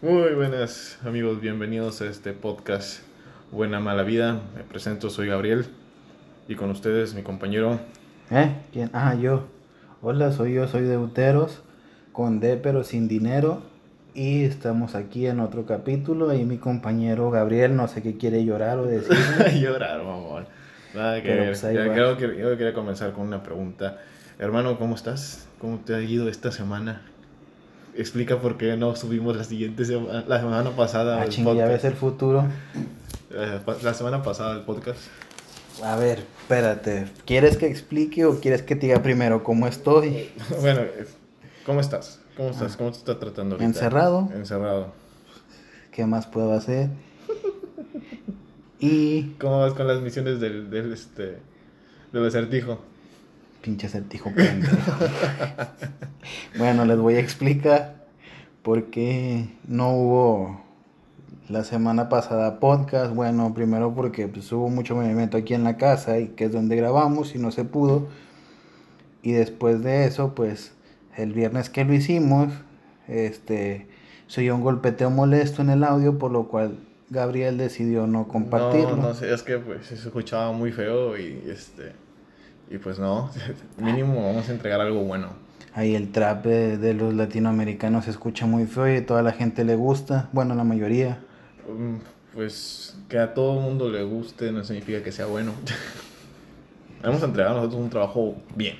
Muy buenas amigos, bienvenidos a este podcast Buena Mala Vida. Me presento, soy Gabriel y con ustedes mi compañero. ¿Eh? ¿Quién? Ah, yo. Hola, soy yo, soy Deuteros, con D pero sin dinero. Y estamos aquí en otro capítulo y mi compañero Gabriel no sé qué quiere llorar o decir. llorar, mamón. Nada que ver. Pues que yo quería comenzar con una pregunta. Hermano, ¿cómo estás? ¿Cómo te ha ido esta semana? Explica por qué no subimos la siguiente semana, la semana pasada Ah, el ya ves el futuro. Eh, La semana pasada el podcast. A ver, espérate. ¿Quieres que explique o quieres que te diga primero cómo estoy? Bueno, ¿cómo estás? ¿Cómo estás? ¿Cómo te está tratando ahorita? Encerrado. Encerrado. ¿Qué más puedo hacer? Y. ¿Cómo vas con las misiones del, del este del acertijo? Pinche pendejo. bueno, les voy a explicar por qué no hubo la semana pasada podcast. Bueno, primero porque pues, hubo mucho movimiento aquí en la casa y que es donde grabamos y no se pudo. Y después de eso, pues el viernes que lo hicimos, este, se oyó un golpeteo molesto en el audio, por lo cual Gabriel decidió no compartirlo. No, no sé, es que pues se escuchaba muy feo y este y pues no, mínimo vamos a entregar algo bueno. Ahí el trap de, de los latinoamericanos se escucha muy feo y a toda la gente le gusta. Bueno, la mayoría. Mm, Pues que a todo el mundo le guste no significa que sea bueno. Hemos entregado nosotros un trabajo bien.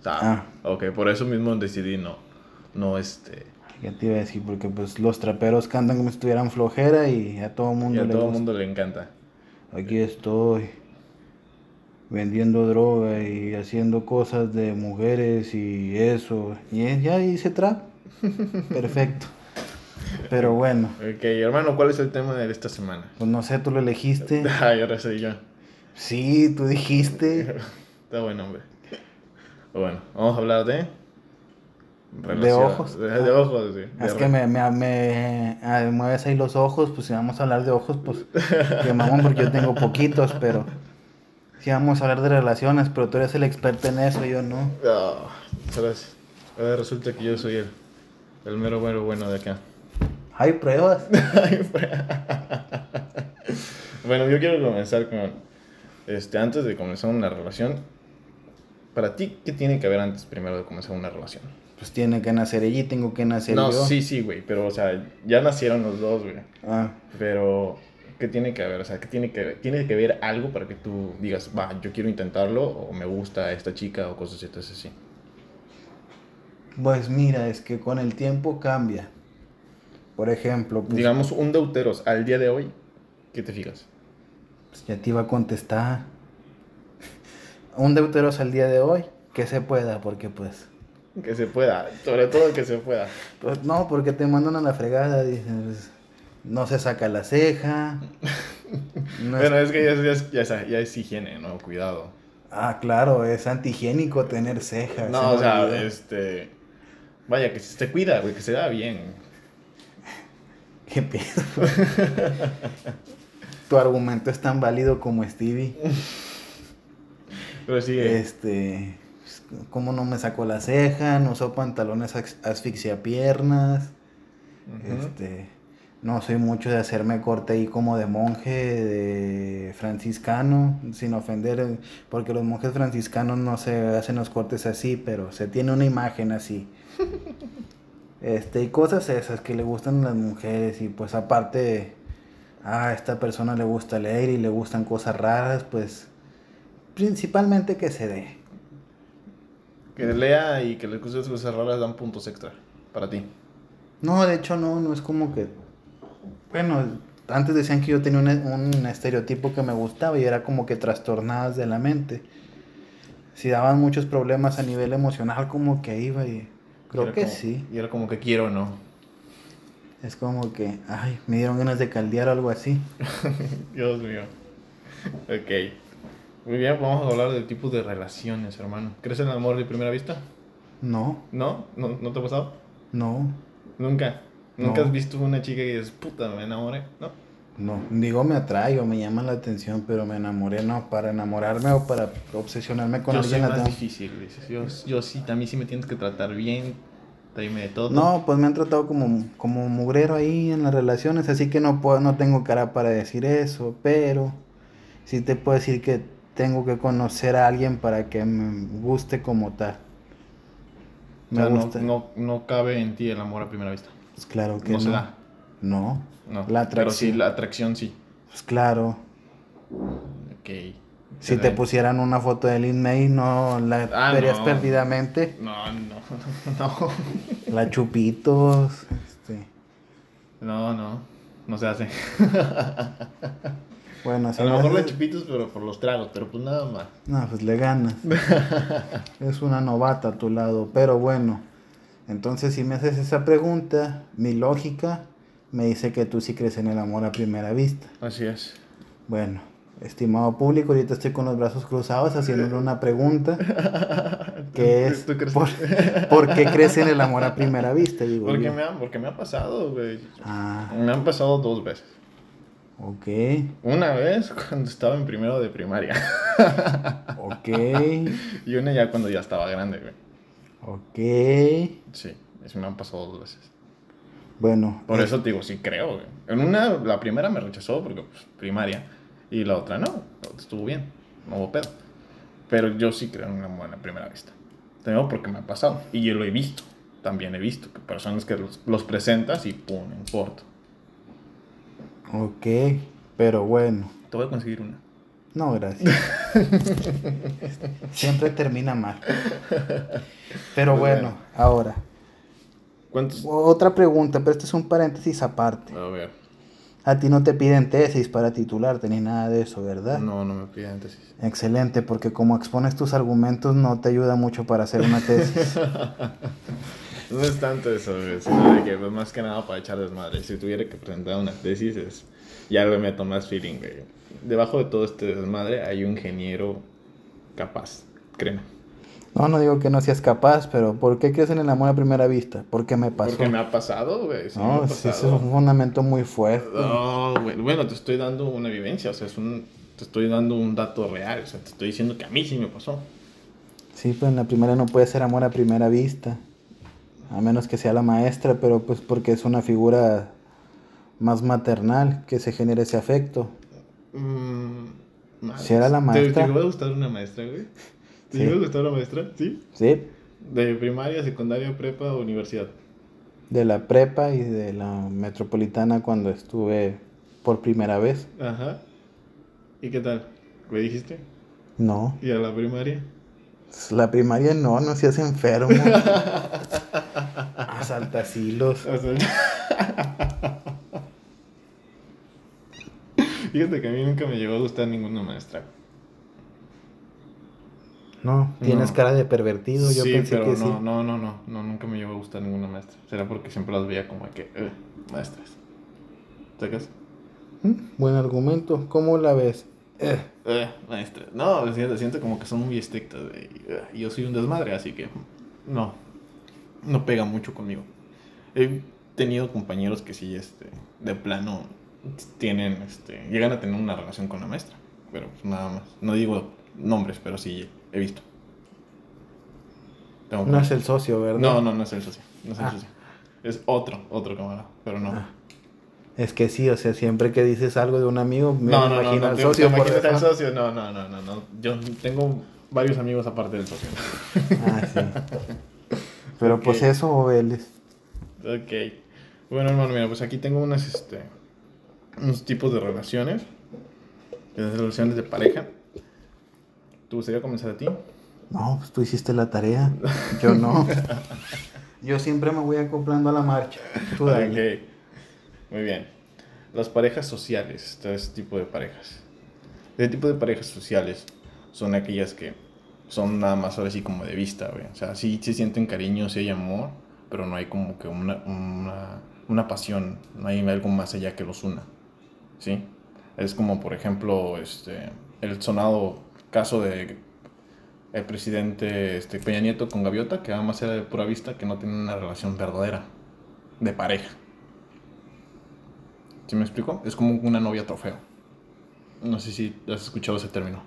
O sea, Ah. ok, por eso mismo decidí no, no este, ¿Qué te iba a decir? Porque pues los traperos cantan como si tuvieran flojera y a todo y mundo a le todo gusta. mundo le encanta. Aquí estoy vendiendo droga y haciendo cosas de mujeres y eso. Y es- ya hice trap. Perfecto. Pero bueno, Ok, hermano, ¿cuál es el tema de esta semana? pues no sé, tú lo elegiste. Ay, ahora soy yo. Sí, tú dijiste. Está bueno, hombre. Bueno, vamos a hablar de. De ojos. De, de ojos, sí. Es que re- me, me, me ah, mueves ahí los ojos, pues si vamos a hablar de ojos, pues que mamón, porque yo tengo poquitos, pero si vamos a hablar de relaciones, pero tú eres el experto en eso, yo no. Ah, ¿sabes? Ahora resulta que yo soy el, el mero mero bueno de acá. Hay pruebas. Bueno, yo quiero comenzar con. Este, antes de comenzar una relación. Para ti, ¿qué tiene que haber antes primero de comenzar una relación? Pues tiene que nacer ella tengo que nacer No, yo. sí, sí, güey. Pero, o sea, ya nacieron los dos, güey. Ah, Pero, ¿qué tiene que haber? O sea, ¿qué tiene que ver? ¿Tiene que ver algo para que tú digas, va, yo quiero intentarlo, o me gusta esta chica, o cosas así? pues mira, es que con el tiempo cambia. Por ejemplo, pues, Digamos, un deuteros al día de hoy, ¿qué te fijas? pues, ya te iba a contestar. Un deuteros al día de hoy, que se pueda, porque pues... Que se pueda, sobre todo que se pueda. Pues no, porque te mandan a la fregada, dices, no se saca la ceja. no Bueno, es que ya es, ya es, ya es- ya es higiene, ¿no? Cuidado. Ah, claro, es antihigiénico tener cejas. No, o sea, olvidó. este... Vaya, que se te cuida, güey, que se vea bien. ¿Qué pedo? tu argumento es tan válido como Stevie. Pero sigue. Este, pues, ¿cómo no me sacó la ceja? No uso pantalones as- asfixia piernas. Ujú. Este, no soy mucho de hacerme corte ahí como de monje, de franciscano, sin ofender, porque los monjes franciscanos no se hacen los cortes así, pero se tiene una imagen así. Este, y cosas esas que le gustan a las mujeres, y pues aparte, a esta persona le gusta leer y le gustan cosas raras, pues principalmente que se dé. Que lea y que le guste sus cosas raras dan puntos extra para ti. No, de hecho no, no es como que... Bueno, antes decían que yo tenía un, un estereotipo que me gustaba y era como que trastornadas de la mente. Si daban muchos problemas a nivel emocional, como que iba y... Creo era que como- sí. Y era como que quiero, ¿no? Es como que, ay, me dieron ganas de caldear o algo así. Dios mío. Ok. Muy bien, vamos a hablar del tipo de relaciones, hermano. ¿Crees en el amor de primera vista? No, ¿No? ¿No, ¿No te ha pasado? no, Nunca. ¿Nunca No. has visto una chica y dices, puta, me enamoré? ¿No? no. Digo, me atrae o me llama la atención, pero me enamoré, no. Para enamorarme o para obsesionarme con yo soy alguien. más tengo- difícil, dices. Yo, yo sí, a mí sí me tienes que tratar bien Dime de todo. No, pues me han tratado como, como mugrero ahí en las relaciones, así que no puedo, no tengo cara para decir eso, pero sí te puedo decir que tengo que conocer a alguien para que me guste como tal. O Me no, gusta. no, no cabe en ti el amor a primera vista. Pues claro que no no. se da. No. No. La Pero sí, atracción. la atracción sí. Pues claro. Ok. Si te pusieran una foto de Lin May, no la Ah, verías no. perdidamente. No, no, no. La chupitos. Este. No, no. No se hace. Bueno, si A lo me mejor la haces- chupitos, pero por los tragos, pero pues nada más. No, pues le ganas. es una novata a tu lado. Pero bueno, entonces si me haces esa pregunta, mi lógica me dice que tú sí crees en el amor a primera vista. Así es. Bueno, estimado público, ahorita estoy con los brazos cruzados haciéndole una pregunta. Que es, ¿Tú crees? ¿por, por qué crees en el amor a primera vista? Digo Porque me, ha, porque me ha pasado, güey. Ah, Me han pasado dos veces. ok, Una vez cuando estaba en primero de primaria. ok, Y una ya cuando ya estaba grande, güey. Ok. Sí, eso me han pasado dos veces. Bueno, Por eh, eso te digo, sí creo, güey. En una, la primera me rechazó porque, pues, primaria. Y la otra no, estuvo bien, no hubo pedo. Pero yo sí creo en una buena primera vista. Tengo porque me ha pasado. Y yo lo he visto. También he visto que personas que los, los presentas y pum, en corto. ok, pero bueno. Te voy a conseguir una. No, gracias. Siempre termina mal. Pero Muy bueno, ahora. ¿Cuántos? Otra pregunta, pero este es un paréntesis aparte. A ver. A ti no te piden tesis para titularte ni nada de eso, ¿verdad? No, no me piden tesis. Excelente, porque como expones tus argumentos no te ayuda mucho para hacer una tesis. No es tanto eso, sino de que pues, más que nada para echar desmadre. Si tuviera que presentar una tesis, es, ya le meto más feeling, güey. Debajo de todo este desmadre hay un ingeniero capaz, créeme. No, no digo que no seas capaz, pero ¿por qué crees en el amor a primera vista? Porque me pasó. Porque me ha pasado, güey. sí No, pasado. es un fundamento muy fuerte. No, güey, bueno, te estoy dando una vivencia, o sea, es un, te estoy dando un dato real, o sea, te estoy diciendo que a mí sí me pasó. Sí, pero en la primera no puede ser amor a primera vista. A menos que sea la maestra, pero pues porque es una figura más maternal que se genere ese afecto. Mm. Si era la ¿Te- maestra. ¿Te, iba a gustar una maestra, güey? ¿Te Sí. iba a gustar una maestra? ¿Sí? Sí, De primaria, secundaria, prepa, universidad. de la prepa y de la metropolitana cuando estuve por primera vez. Ajá. ¿Y qué tal? ¿Me dijiste? No, ¿Y a la primaria? la primaria no, no seas enfermo. Asaltacilos. O sea, Fíjate que a mí nunca me llegó a gustar ninguna maestra. No, tienes No. cara de pervertido, yo sí, pensé pero que no, sí. no, no, no, no, nunca me llegó a gustar ninguna maestra. Será porque siempre las veía como que, eh, maestras. ¿Sacas? Mm, Buen argumento, ¿cómo la ves? Eh, Eh, maestras. No, siento, siento como que son muy estrictas. Y yo soy un desmadre, así que no, no pega mucho conmigo. He tenido compañeros que sí, este, de plano, tienen, este, llegan a tener una relación con la maestra. Pero pues nada más. No digo nombres, pero sí he visto. Tengo no es el socio, ¿verdad? No, no, no es el socio. No es el Ah. socio. Es otro, otro camarada, pero no. Ah. Es que sí, o sea, siempre que dices algo de un amigo, me no, no, no, imagino no, al socio te al socio? No, no, no, no, no. Yo tengo varios amigos aparte del socio. Ah, sí. Pero pues eso, Vélez. ok. Bueno, hermano, mira, pues aquí tengo unas, este, unos tipos de relaciones. De relaciones de pareja. ¿Te gustaría comenzar a ti? No, pues tú hiciste la tarea. Yo no. Yo siempre me voy acoplando a la marcha. Tú dale. Ok. Muy bien. Las parejas sociales, tres tipos de parejas. Este tipo de parejas sociales son aquellas que son nada más ahora sí como de vista, güey. O sea, sí se sienten cariño, sí hay amor, pero no hay como que una, una, una pasión, no hay algo más allá que los una. ¿Sí? Es como, por ejemplo, este, el sonado caso de el presidente este, Peña Nieto con Gaviota, que además era de pura vista, que no tiene una relación verdadera de pareja. ¿Sí me explico? Es como una novia trofeo. No sé si has escuchado ese término.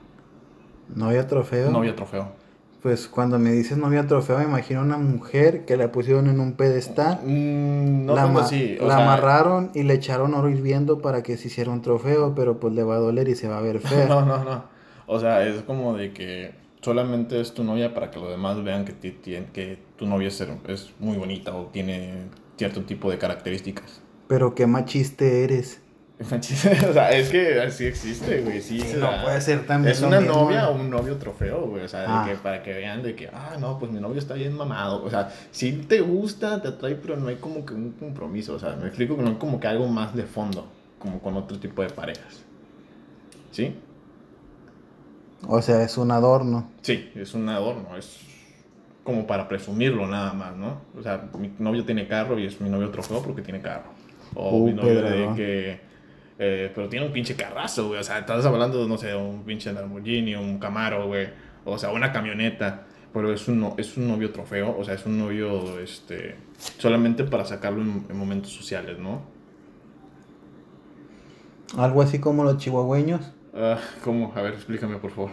¿Novia trofeo? Novia trofeo. Pues cuando me dices novia trofeo, me imagino una mujer que la pusieron en un pedestal. Mm, no la ama- así. O la sea, amarraron y le echaron oro hirviendo para que se hiciera un trofeo, pero pues le va a doler y se va a ver fea. No, no, no. O sea, es como de que solamente es tu novia para que los demás vean que, ti- que tu novia es, es muy bonita o tiene cierto tipo de características. Pero qué machiste eres. o sea, es que así existe, güey. Sí, no puede ser también Es una mismo, novia o un novio trofeo, güey. O sea, de Ah. que, para que vean de que, ah, no, pues mi novio está bien mamado. O sea, sí te gusta, te atrae, pero no hay como que un compromiso. O sea, me explico que no hay como que algo más de fondo, como con otro tipo de parejas. ¿Sí? O sea, es un adorno. Sí, es un adorno, es como para presumirlo nada más, ¿no? O sea, mi novio tiene carro y es mi novio trofeo porque tiene carro. O Uh, mi novio de que... eh, pero tiene un pinche carrazo, güey. O sea, estás hablando, no sé, de un pinche Lamborghini, un Camaro, güey. O sea, una camioneta. Pero es un, no- es un novio trofeo, o sea, es un novio, este... Solamente para sacarlo en, en momentos sociales, ¿no? Algo así como los chihuahueños. Ah, ¿Cómo? A ver, explícame, por favor.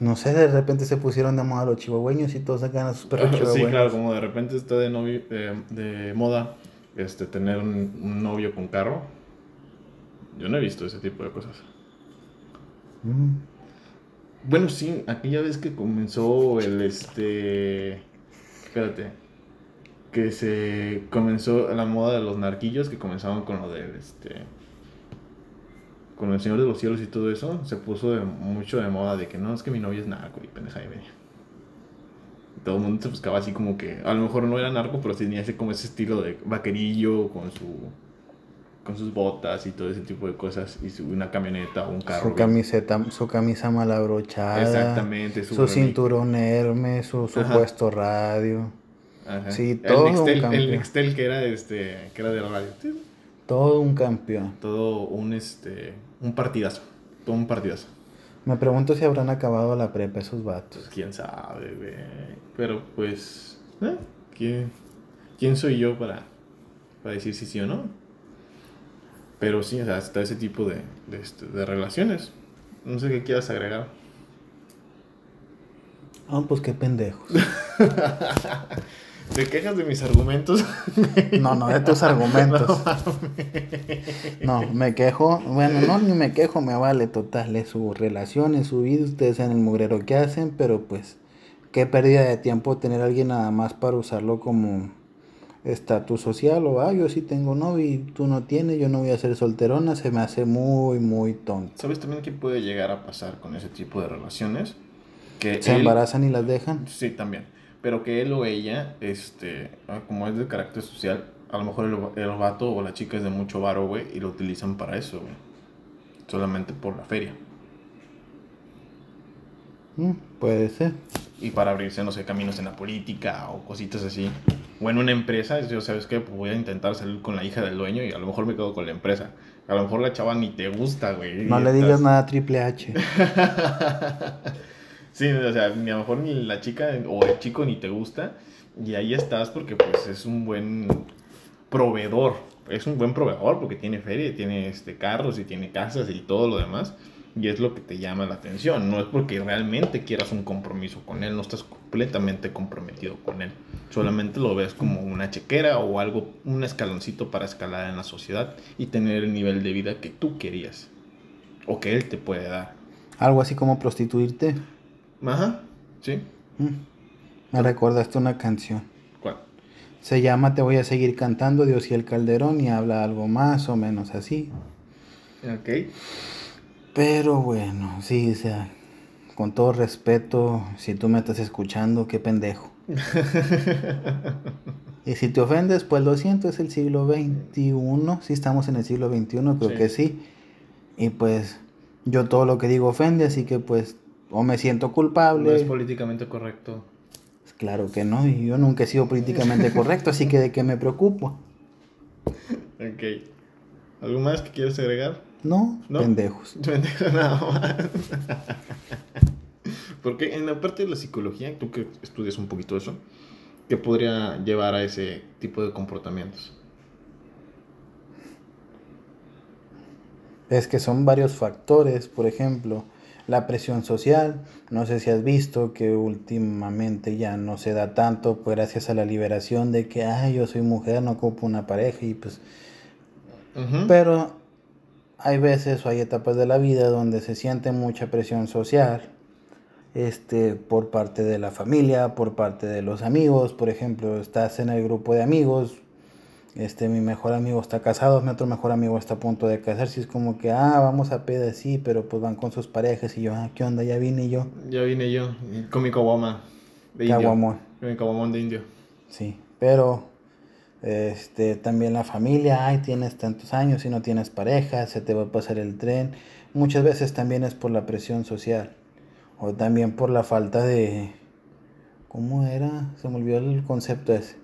No sé, de repente se pusieron de moda los chihuahueños y todos sacan a sus perros sí, chihuahueños. claro, como de repente está de, novio, de, de moda este, tener un, un novio con carro. Yo no he visto ese tipo de cosas. Mm. Bueno, sí, aquella vez que comenzó el este. Espérate. Que se comenzó la moda de los narquillos, que comenzaban con lo del este. Con el Señor de los Cielos y todo eso, se puso de- mucho de moda de que no, es que mi novia es narco y pendeja media. Todo el mundo se buscaba así como que, a lo mejor no era narco, pero tenía ese como ese estilo de vaquerillo con su con sus botas y todo ese tipo de cosas y su, una camioneta o un carro. Su camiseta, su camisa mal abrochada. Exactamente, Su, cinturón Hermes, su supuesto radio. Ajá. Sí, todo el un campeón. el Nextel que era este que era de la radio. Todo un campeón. Todo un este un partidazo, todo un partidazo. Me pregunto si habrán acabado la prepa esos vatos. Pues quién sabe, güey. Pero pues ¿eh? ¿Quién, quién soy yo para para decir si sí o no? Pero sí, o sea, está ese tipo de, de, este, de relaciones. No sé qué quieras agregar. Ah, pues qué pendejos. ¿Te quejas de mis argumentos? No, no, de tus argumentos. No, me quejo. Bueno, no, ni me quejo, me vale total. Es su relación, es su vida. Ustedes en el mugrero que hacen, pero pues, qué pérdida de tiempo tener a alguien nada más para usarlo como estatus social. O, ah, yo sí tengo novio y tú no tienes, yo no voy a ser solterona. Se me hace muy, muy tonto. ¿Sabes también qué puede llegar a pasar con ese tipo de relaciones? Que Se él- embarazan y las dejan. Sí, también. Pero que él o ella, este, ah, como es de carácter social, a lo mejor el, el vato o la chica es de mucho varo, güey, y lo utilizan para eso, güey. Solamente por la feria. Mm, puede ser. Y para abrirse, no sé, caminos en la política o cositas así. O en una empresa, yo sabes que voy a intentar salir con la hija del dueño y a lo mejor me quedo con la empresa. A lo mejor la chava ni te gusta, güey. No le estás- digas nada a Triple H. sí, o sea, ni a lo mejor ni la chica o el chico ni te gusta. Y ahí estás porque pues es un buen proveedor. Es un buen proveedor porque tiene feria, tiene este, carros y tiene casas y todo lo demás. Y es lo que te llama la atención. No es porque realmente quieras un compromiso con él. No estás completamente comprometido con él. Solamente lo ves como una chequera o algo, un escaloncito para escalar en la sociedad y tener el nivel de vida que tú querías. O que él te puede dar. Algo así como prostituirte. Ajá, sí. Mm. Me recordaste una canción. ¿Cuál? Se llama Te voy a seguir cantando, Dios y el Calderón, y habla algo más o menos así. Ok. Pero bueno, sí, o sea, con todo respeto, si tú me estás escuchando, qué pendejo. Y si te ofendes, pues lo siento, es el siglo XXI, sí estamos en el siglo XXI, creo Sí. que sí. Y pues yo todo lo que digo ofende, así que pues o me siento culpable. No es políticamente correcto. Claro que no, y yo nunca he sido políticamente correcto, así que de qué me preocupo. Ok. ¿Algo más que quieras agregar? No, ¿No? pendejos. Pendejo, nada más. Porque en la parte de la psicología, tú que estudias un poquito eso, ¿qué podría llevar a ese tipo de comportamientos? Es que son varios factores, por ejemplo, La presión social, no sé si has visto que últimamente ya no se da tanto, pues gracias a la liberación de que, ay, yo soy mujer, no ocupo una pareja y pues... Pero hay veces o hay etapas de la vida donde se siente mucha presión social, este, por parte de la familia, por parte de los amigos, por ejemplo, estás en el grupo de amigos, este, mi mejor amigo está casado, mi otro mejor amigo está a punto de casarse, es como que, ah, vamos a peda, sí, pero pues van con sus parejas, y yo, ah, ¿qué onda? Ya vine yo, Ya vine yo con mi caguama de indio. Con mi caguamón de indio. Sí, pero este también la familia, ay, tienes tantos años y no tienes pareja, se te va a pasar el tren. Muchas veces también es por la presión social o también por la falta de ¿cómo era? Se me olvidó el concepto ese.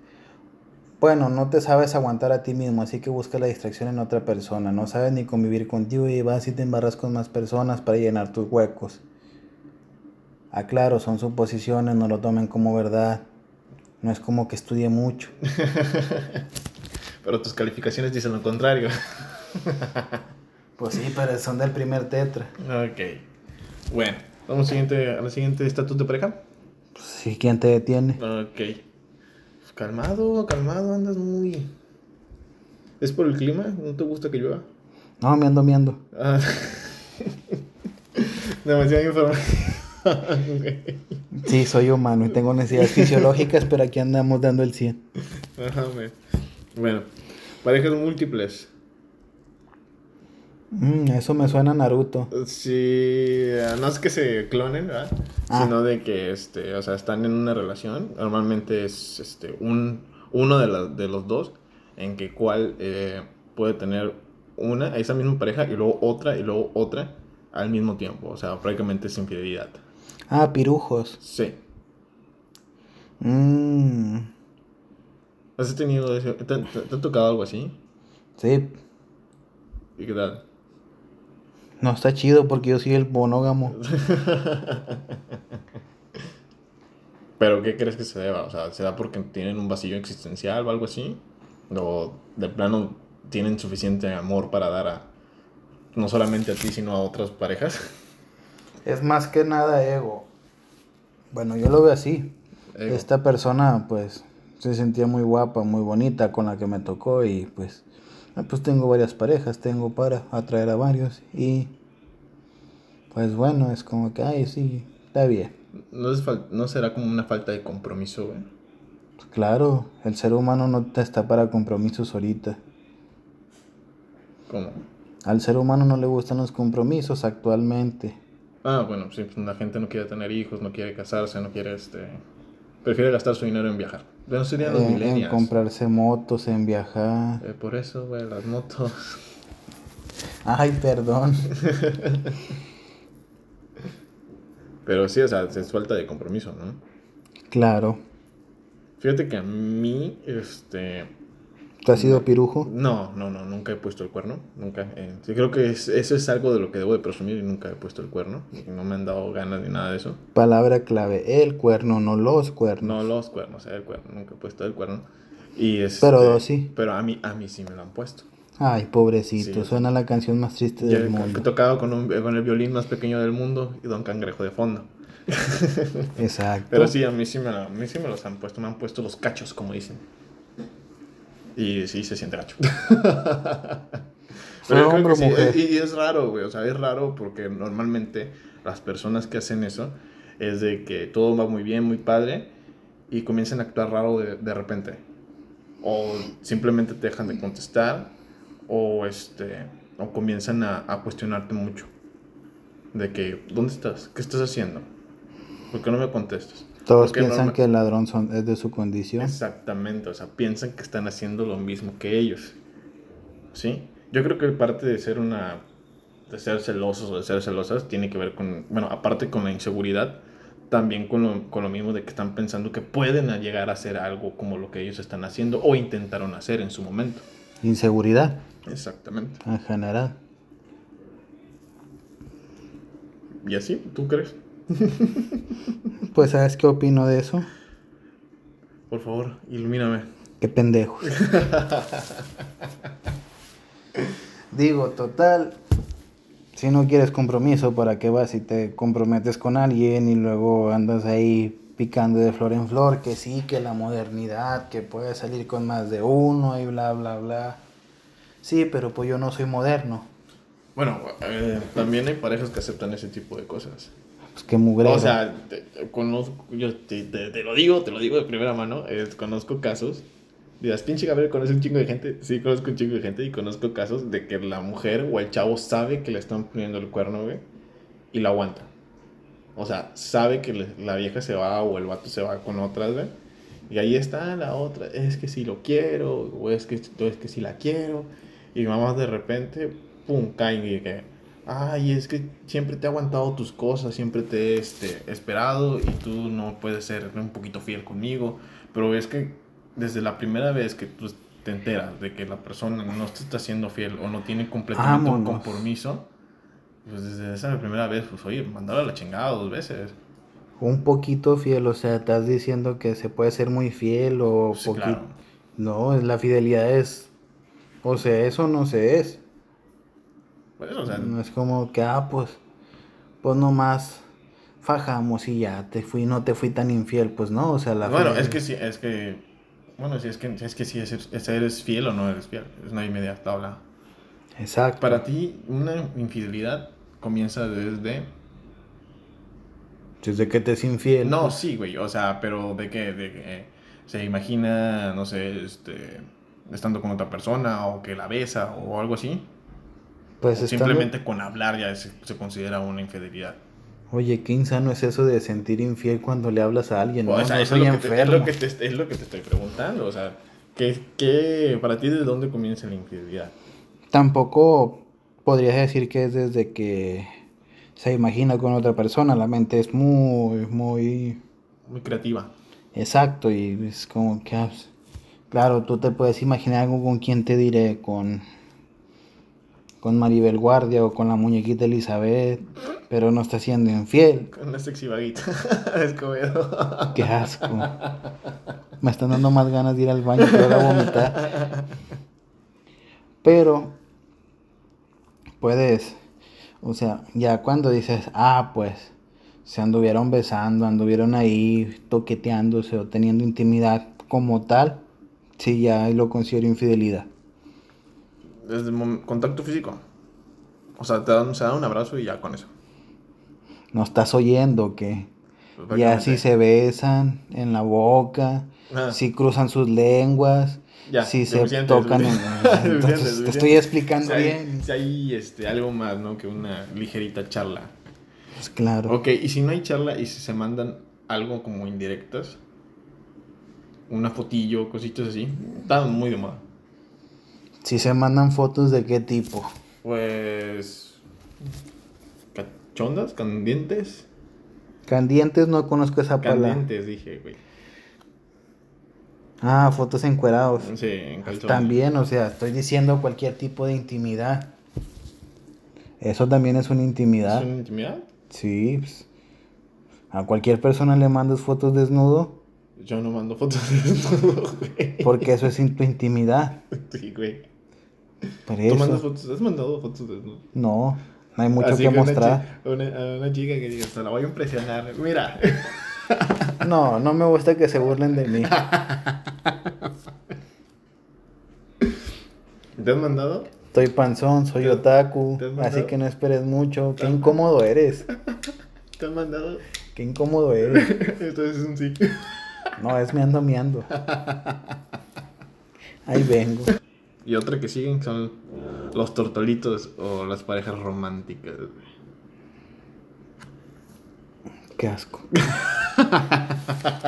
Bueno, no te sabes aguantar a ti mismo, así que busca la distracción en otra persona. No sabes ni convivir contigo y vas y te embarras con más personas para llenar tus huecos. Aclaro, son suposiciones, no lo tomen como verdad. No es como que estudie mucho. Pero tus calificaciones dicen lo contrario. Pues sí, pero son del primer tetra. ok. Bueno, vamos siguiente, a la siguiente estatus de pareja. Pues sí, ¿quién te detiene? Ok. Calmado, calmado, andas muy... ¿Es por el clima? ¿No te gusta que llueva? No, me ando miando. Ah. Demasiada información. Sí, soy humano y tengo necesidades fisiológicas, pero aquí andamos dando el 100. Ajá, me- Bueno, parejas múltiples. Mm, eso me suena a Naruto. Sí, no es que se clonen, ¿verdad? Ah. Sino de que, este, o sea, están en una relación. Normalmente es, este, un, uno de, la- de los dos en que cual eh, puede tener una, esa misma pareja, y luego otra, y luego otra al mismo tiempo. O sea, prácticamente es infidelidad. Ah, pirujos. Sí. Mm, ¿Has tenido te, te- te ha tocado algo así? sí, ¿Y qué tal? No está chido porque yo soy el monógamo. ¿Pero qué crees que se deba? O sea, ¿se da porque tienen un vacío existencial o algo así? ¿O de plano tienen suficiente amor para dar a no solamente a ti, sino a otras parejas? Es más que nada ego. Bueno, yo lo veo así. Ego. Esta persona, pues, se sentía muy guapa, muy bonita con la que me tocó y pues, ah, pues tengo varias parejas, tengo para atraer a varios y pues bueno, es como que, ay, sí, está bien. ¿No, es fal- ¿No será como una falta de compromiso, güey? Pues claro, el ser humano no te está para compromisos ahorita. ¿Cómo? Al ser humano no le gustan los compromisos actualmente. Ah, bueno, sí, pues la gente no quiere tener hijos, no quiere casarse, no quiere, este... Prefiere gastar su dinero en viajar. No serían los En, en millennials. comprarse motos, en viajar. Eh, por eso, güey, las motos. Ay, perdón. Pero sí, o sea, es falta de compromiso, ¿no? Claro. Fíjate que a mí, este... ¿Tú has sido pirujo? No, no, no, nunca he puesto el cuerno, nunca. eh, sí, creo que es- eso es algo de lo que debo de presumir y nunca he puesto el cuerno. No me han dado ganas ni nada de eso. Palabra clave, el cuerno, no los cuernos. No los cuernos, eh, el cuerno, nunca he puesto el cuerno. Y este, Pero dos sí. Pero a mí, a mí sí me lo han puesto. Ay, pobrecito, Sí. suena la canción más triste Yo del he mundo. tocado con, un- con el violín más pequeño del mundo y Don Cangrejo de fondo. Exacto. Pero sí, a mí sí, me, a mí sí me los han puesto, me han puesto los cachos, como dicen. Y sí, se siente gacho. ¿Fue yo creo que sí, y es raro, güey, o sea, es raro porque normalmente las personas que hacen eso es de que todo va muy bien, muy padre, y comienzan a actuar raro de, de repente. O simplemente te dejan de contestar, o, este, o comienzan a, a cuestionarte mucho. De que, ¿dónde estás? ¿Qué estás haciendo? ¿Por qué no me contestas? Todos piensan norma- que el ladrón son, es de su condición. Exactamente, o sea, piensan que están haciendo lo mismo que ellos. ¿Sí? Yo creo que parte de ser una. de ser celosos o de ser celosas tiene que ver con. Bueno, aparte con la inseguridad, también con lo, con lo mismo de que están pensando que pueden llegar a hacer algo como lo que ellos están haciendo o intentaron hacer en su momento. Inseguridad, Exactamente. en general. ¿Y así? ¿Tú crees? Pues, ¿sabes qué opino de eso? Por favor, ilumíname. Qué pendejo. Digo, total. Si no quieres compromiso, ¿para qué vas y te comprometes con alguien y luego andas ahí picando de flor en flor? Que sí, que la modernidad, que puedes salir con más de uno y bla, bla, bla. Sí, pero pues yo no soy moderno. Bueno, eh, también hay parejas que aceptan ese tipo de cosas. Pues qué mugrero. O sea, te- te- conozco, yo te, te- lo digo, te lo digo de primera mano, eh, conozco casos. Dirás, pinche Gabriel, ¿conoce un chingo de gente? Sí, conozco un chingo de gente y conozco casos de que la mujer o el chavo sabe que le están poniendo el cuerno, güey, y la aguanta. O sea, sabe que le- la vieja se va o el vato se va con otras, güey. Y ahí está la otra, es que sí lo quiero, o es que, es que sí la quiero. Y mamá de repente, pum, caen y que, ay, es que siempre te he aguantado tus cosas, siempre te he este, esperado y tú no puedes ser un poquito fiel conmigo. Pero es que desde la primera vez que tú te enteras de que la persona no te está siendo fiel o no tiene completamente un compromiso, pues desde esa primera vez, pues oye, mandarla a la chingada dos veces. Un poquito fiel, o sea, estás diciendo que se puede ser muy fiel o Sí, poquito. claro. No, la fidelidad es. O sea, eso no se es. Bueno, o sea, No es como que, ah, pues. Pues nomás fajamos y ya te fui, no te fui tan infiel. Pues no, o sea, la bueno, es que sí, es que, bueno, sí, es que, es que sí, es, es- eres fiel o no eres fiel, es una media tabla. Exacto. Para ti, una infidelidad comienza desde... Desde que te es infiel. No, sí, güey, o sea, pero de que, de que se imagina, no sé, este, estando con otra persona o que la besa o algo así. Pues o estando- simplemente con hablar ya se, se considera una infidelidad. Oye, qué insano es eso de sentir infiel cuando le hablas a alguien. O no, sea, no eso soy es, lo que te, es, enfermo. lo que te, es lo que te estoy preguntando, o sea, ¿qué, qué, para ti de dónde comienza la infidelidad? Tampoco podrías decir que es desde que se imagina con otra persona. La mente es muy, muy Muy creativa. exacto y es como que, ah, pues, claro, tú te puedes imaginar algo con quien te diré, con, con Maribel Guardia o con la muñequita Elizabeth, pero no está siendo infiel. Con una sexy vaguita Escobedo. Qué asco. Me están dando más ganas de ir al baño que ahora vomitar. Pero puedes, o sea, ya cuando dices, ah, pues se anduvieron besando, anduvieron ahí toqueteándose o teniendo intimidad como tal, sí, ya lo considero infidelidad. Desde contacto físico. O sea, te dan, se dan un abrazo y ya con eso. No estás oyendo que Pues, ya si se besan en la boca, Ah. si cruzan sus lenguas, Ya, si se tocan en... Entonces, Suficiente, te estoy explicando Si hay, bien. si hay, este, algo más, ¿no? Que una ligerita charla. Pues claro. Ok, y si no hay charla y si se mandan algo como indirectas, una fotillo, cositas así, están muy de moda. Si se mandan fotos de qué tipo. Pues. ¿Cachondas? ¿Candientes? Candientes no conozco esa palabra. Candentes, dije, güey. Ah, fotos encuerados. Sí, en calzones. También, o sea, estoy diciendo cualquier tipo de intimidad. Eso también es una ¿Es intimidad. una intimidad? Sí. pues, A cualquier persona le mandas fotos desnudo Yo no mando fotos de desnudo, güey. porque eso es in- tu intimidad. Sí, güey. Por ¿Tú mandas eso. fotos? ¿Has mandado fotos de desnudo? No, no hay mucho Así que mostrar. Una, una chica que diga, se la voy a impresionar. Mira. No, no me gusta que se burlen de mí. ¿Te has mandado? Estoy panzón, soy ¿Te- otaku, te así que no esperes mucho. Qué ¿Te incómodo eres. ¿Te has mandado? Qué incómodo eres. Entonces es un sí. No, es meando, meando. Ahí vengo. Y otra que siguen son los tortolitos o las parejas románticas. Qué asco.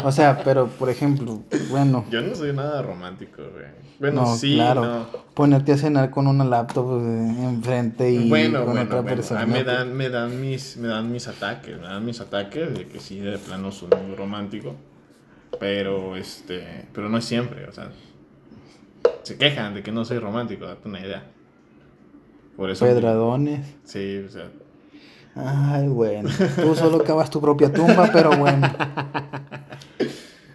O sea, pero por ejemplo, bueno, Yo no soy nada romántico, güey. Bueno, no, sí, claro, no. ponerte a cenar con una laptop eh, enfrente y bueno, con bueno, otra bueno. persona. A mí me pues, dan, me dan mis, me dan mis ataques, me dan mis ataques de que sí, de plano soy muy romántico. Pero, este, pero no es siempre, o sea, se quejan de que no soy romántico, date una idea. Por eso. Pedradones. Sí, o sea, Ay, bueno. Tú solo cavas tu propia tumba, pero bueno.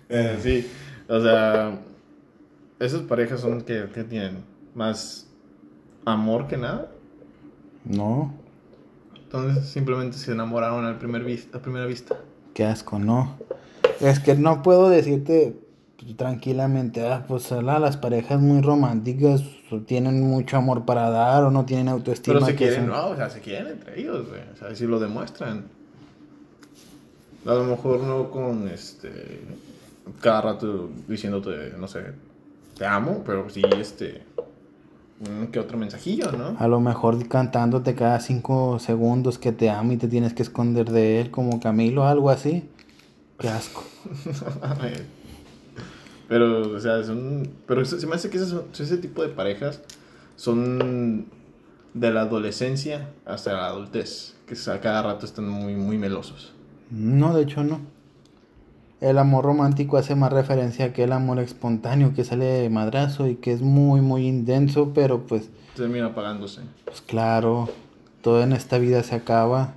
Eh, sí, o sea, esas parejas son que, que tienen más amor que nada. No. Entonces simplemente se enamoraron al primer vis- a primera vista. Qué asco, ¿no? Es que no puedo decirte tranquilamente, ah, pues ala, las parejas muy románticas tienen mucho amor para dar o no tienen autoestima. Pero se quieren, son- no, o sea, se quieren entre ellos, güey. O sea, si lo demuestran. A lo mejor no con este. Cada rato diciéndote, no sé, te amo, pero sí, este. Que otro mensajillo, ¿no? A lo mejor cantándote cada cinco segundos que te amo y te tienes que esconder de él como Camilo, algo así. Qué asco. pero, o sea, son. Pero se me hace que ese tipo de parejas son de la adolescencia hasta la adultez. Que a cada rato están muy, muy melosos. No, de hecho no. El amor romántico hace más referencia a aquel amor espontáneo que sale de madrazo y que es muy, muy intenso, pero pues, Termina apagándose. pues claro, todo en esta vida se acaba.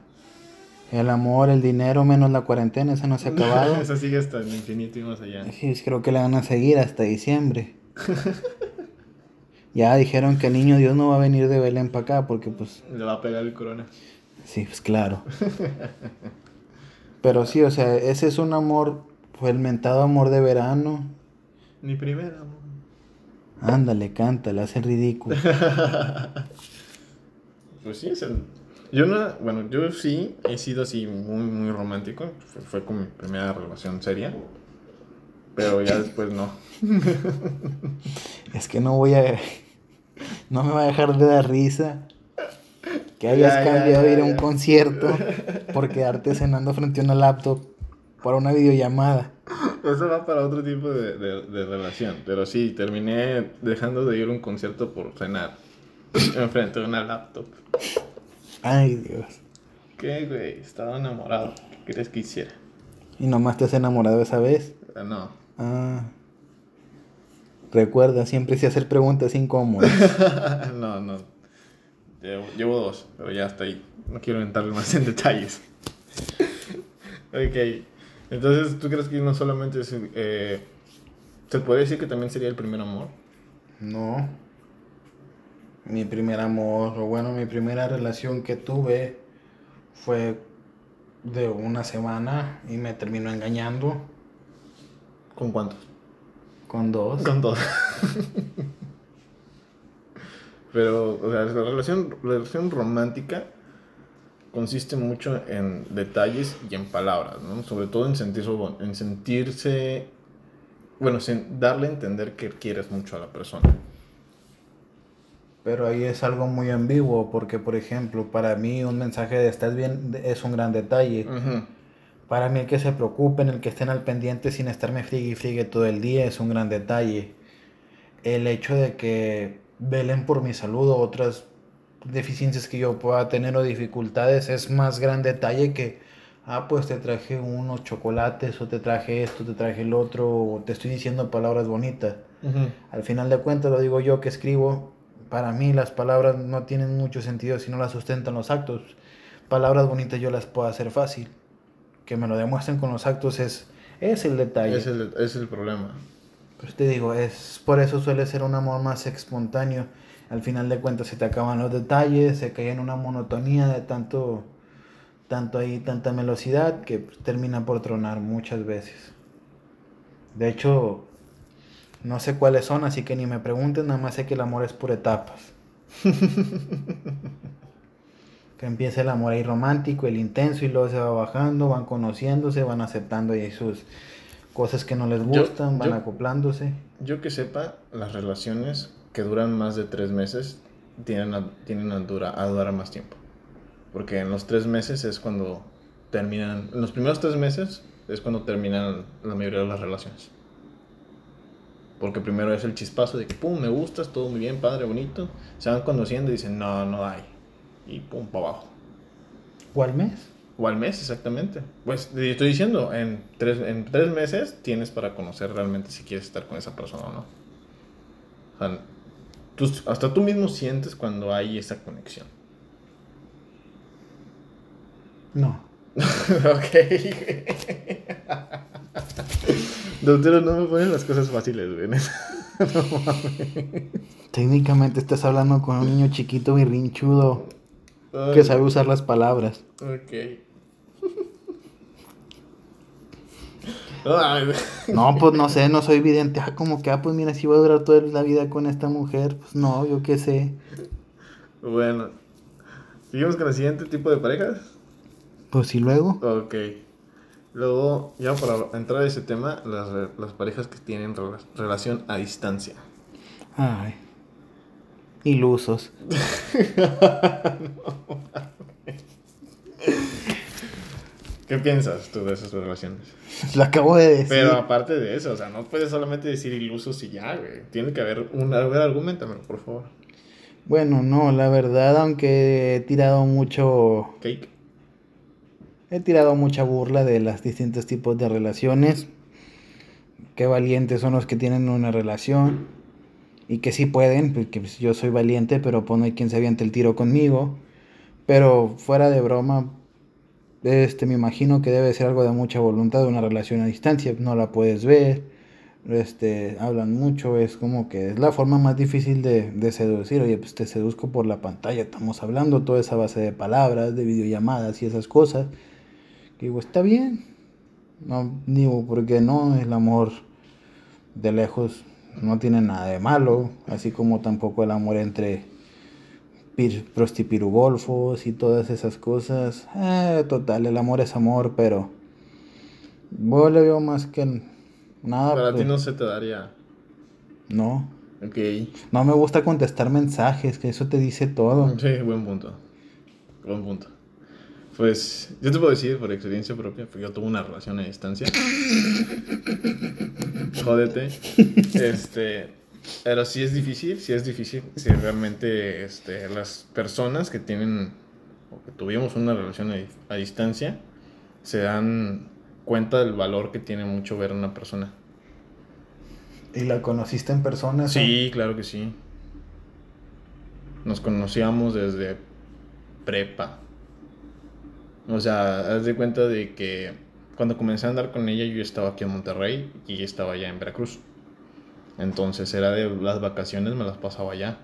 El amor, el dinero, menos la cuarentena, esa no se ha acabado. Esa sigue hasta el infinito y más allá. Sí, creo que le van a seguir hasta diciembre. ya dijeron que el niño Dios no va a venir de Belén para acá porque pues Le va a pegar el corona. Sí, pues claro. Pero sí, o sea, ese es un amor, fue el mentado amor de verano. Mi primer amor. Ándale, cántale, hace ridículo. Pues sí, es el... Yo no, bueno, yo sí he sido así muy, muy romántico. Fue, fue con mi primera relación seria. Pero ya después no. Es que no voy a. No me va a dejar de dar risa. Que hayas Ya, ya, cambiado de ir a ya, un ya. concierto por quedarte cenando frente a una laptop para una videollamada. Eso va para otro tipo de, de, de relación. Pero sí, terminé dejando de ir a un concierto por cenar. Enfrente de una laptop. Ay, Dios. ¿Qué, güey? Estaba enamorado. ¿Qué crees que hiciera? ¿Y nomás te has enamorado esa vez? Ah, No. Ah. Recuerda siempre sí hacer preguntas incómodas. no, no. Llevo, llevo dos, pero ya está ahí. No quiero entrarle más en detalles. ok. Entonces, ¿tú crees que no solamente es... eh, ¿Se puede decir que también sería el primer amor? No. Mi primer amor, o bueno, mi primera relación que tuve fue de una semana y me terminó engañando ¿Con cuántos? con dos. Con dos. Pero, o sea, la relación, la relación romántica consiste mucho en detalles y en palabras, ¿no? Sobre todo en sentirse, en sentirse bueno, sin darle a entender que quieres mucho a la persona. Pero ahí es algo muy ambiguo porque, por ejemplo, para mí un mensaje de estás bien es un gran detalle. Para mí el que se preocupen, el que estén al pendiente sin estarme friegue y friegue todo el día es un gran detalle. El hecho de que velen por mi salud o otras deficiencias que yo pueda tener o dificultades es más gran detalle que, ah, pues te traje unos chocolates o te traje esto, te traje el otro, o te estoy diciendo palabras bonitas. Al final de cuentas, lo digo yo que escribo, para mí las palabras no tienen mucho sentido si no las sustentan los actos. Palabras bonitas yo las puedo hacer fácil. Que me lo demuestren con los actos es, es el detalle. Es el, es el problema. Pues te digo, es por eso suele ser un amor más espontáneo. Al final de cuentas se te acaban los detalles, se cae en una monotonía de tanto, tanto ahí, tanta velocidad que termina por tronar muchas veces. De hecho, no sé cuáles son, así que ni me pregunten, nada más sé que el amor es por etapas. que empieza el amor ahí romántico, el intenso, y luego se va bajando, van conociéndose, van aceptando ahí sus cosas que no les Yo- gustan, van yo- acoplándose. Yo que sepa, las relaciones que duran más de tres meses tienen a, tienen a, dura- a durar más tiempo. Porque en los tres meses es cuando terminan, en los primeros tres meses es cuando terminan la mayoría de las relaciones. Porque primero es el chispazo de que, pum, me gustas, todo muy bien, padre, bonito. Se van conociendo y dicen, no, no hay. Y pum, para abajo. ¿O al mes? O al mes, exactamente. Pues te estoy diciendo, en tres, en tres meses tienes para conocer realmente si quieres estar con esa persona o no. O sea, tú- hasta tú mismo sientes cuando hay esa conexión. No. ok. Doctor, no me ponen las cosas fáciles, güey. Técnicamente estás hablando con un niño chiquito birrinchudo. que sabe usar las palabras. Ok. no, pues no sé, no soy evidente. Ah, como que, ah, pues mira, si voy a durar toda la vida con esta mujer. Pues no, yo qué sé. Bueno, ¿seguimos con el siguiente tipo de parejas? Pues y luego. Ok. Luego, ya para entrar a ese tema, las, las parejas que tienen relación a distancia. Ay. Ilusos. ¿Qué piensas tú de esas relaciones? Lo acabo de decir. Pero aparte de eso, o sea, no puedes solamente decir ilusos y ya, güey. Tiene que haber un argumentamelo, por favor. Bueno, no, la verdad, aunque he tirado mucho. Cake. He tirado mucha burla de los distintos tipos de relaciones. Qué valientes son los que tienen una relación. Y que sí pueden, porque pues, yo soy valiente, pero pues no hay quien se aviente el tiro conmigo. Pero fuera de broma, este, me imagino que debe ser algo de mucha voluntad, una relación a distancia, no la puedes ver, este, hablan mucho, es como que es la forma más difícil de, de seducir, oye, pues te seduzco por la pantalla, estamos hablando toda esa base de palabras, de videollamadas y esas cosas digo, está bien. No digo, porque no, el amor de lejos no tiene nada de malo, así como tampoco el amor entre prostipirugolfos y todas esas cosas. Eh, total, el amor es amor, pero yo le veo más que nada. Para ti pues no se te daría. No. Ok. No me gusta contestar mensajes, que eso te dice todo. Sí, buen punto. Buen punto. Pues yo te puedo decir por experiencia propia, porque yo tuve una relación a distancia. Jódete. Este, pero sí es difícil, sí es difícil. Si realmente este, las personas que tienen o que tuvimos una relación a, distancia se dan cuenta del valor que tiene mucho ver a una persona. ¿Y la conociste en persona? Sí, claro que sí. Nos conocíamos desde prepa. O sea, haz de cuenta de que cuando comencé a andar con ella yo estaba aquí en Monterrey y ella estaba allá en Veracruz. Entonces era de las vacaciones me las pasaba allá.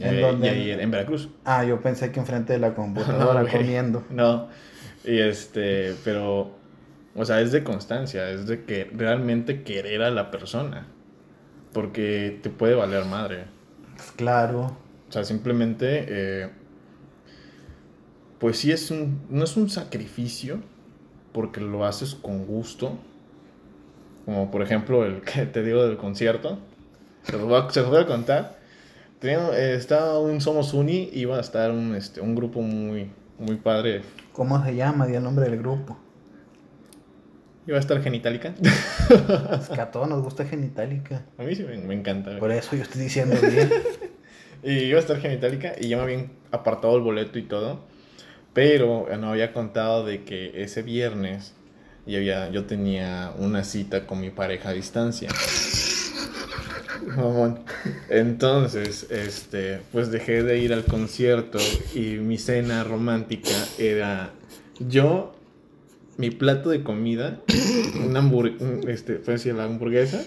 ¿En eh, dónde? en Veracruz. Ah, yo pensé que enfrente de la computadora comiendo. No. Y este, pero o sea, es de constancia, es de que realmente querer a la persona. Porque te puede valer madre. Claro. O sea, simplemente eh, pues sí es un, no es un sacrificio, porque lo haces con gusto, como por ejemplo el que te digo del concierto, se los voy a, se voy a contar. Eh, estaba un Somos Uni, iba a estar un, este, un grupo muy, muy padre. ¿Cómo se llama? Di el nombre del grupo. Iba a estar Genitalica. Es que a todos nos gusta Genitalica. A mí sí me, me encanta. Por eso yo estoy diciendo bien. y iba a estar Genitalica y ya me habían apartado el boleto y todo. Pero no había contado de que ese viernes yo, tenía una cita con mi pareja a distancia. Entonces, este, pues dejé de ir al concierto y mi cena romántica era yo, mi plato de comida, una hamburguesa, este, la hamburguesa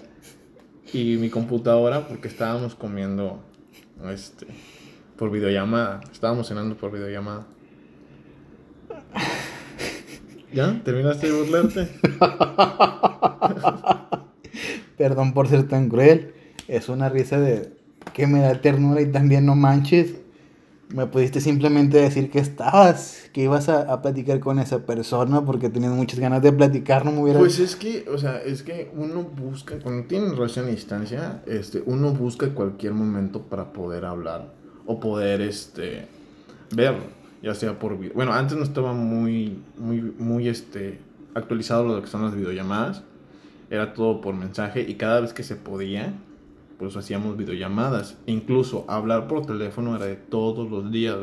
y mi computadora porque estábamos comiendo, este, por videollamada, estábamos cenando por videollamada. ¿Ya? ¿Terminaste de burlarte? Perdón por ser tan cruel. Es una risa de que me da ternura y también no manches. Me pudiste simplemente decir que estabas, que ibas a, platicar con esa persona porque tenías muchas ganas de platicar, no me hubiera... Pues es que, o sea, es que uno busca, cuando tiene relación a distancia, este, uno busca cualquier momento para poder hablar o poder, este, verlo ya sea por bueno antes no estaba muy muy muy este actualizado lo que son las videollamadas era todo por mensaje y cada vez que se podía pues hacíamos videollamadas incluso hablar por teléfono era de todos los días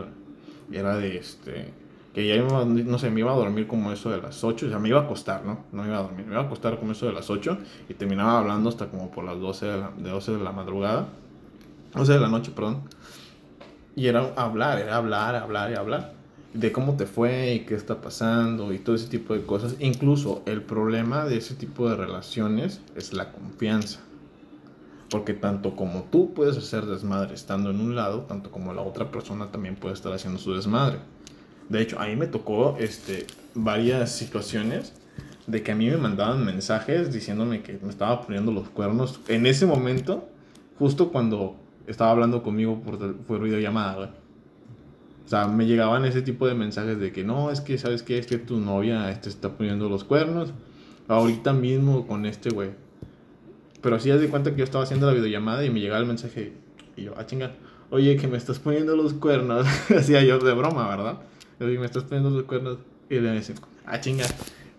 era de este que ya iba, no sé, me iba a dormir como eso de las 8, o sea, me iba a acostar, ¿no? No me iba a dormir, me iba a acostar como eso de las 8 y terminaba hablando hasta como por las 12 de, la, de 12 de la madrugada, 12 de la noche, perdón. Y era hablar, era hablar, hablar y hablar de cómo te fue y qué está pasando y todo ese tipo de cosas. Incluso el problema de ese tipo de relaciones es la confianza. Porque tanto como tú puedes hacer desmadre estando en un lado, tanto como la otra persona también puede estar haciendo su desmadre. De hecho, a mí me tocó este, varias situaciones de que a mí me mandaban mensajes diciéndome que me estaba poniendo los cuernos en ese momento, justo cuando estaba hablando conmigo por, por videollamada, güey. O sea, me llegaban ese tipo de mensajes de que no, es que, ¿sabes qué? Es que tu novia te este, está poniendo los cuernos. Ahorita mismo con este güey. Pero así haz de cuenta que yo estaba haciendo la videollamada y me llegaba el mensaje y yo, ah, chinga, oye, que me estás poniendo los cuernos. Hacía yo de broma, ¿verdad? Oye, me estás poniendo los cuernos. Y le dice, ah, chinga.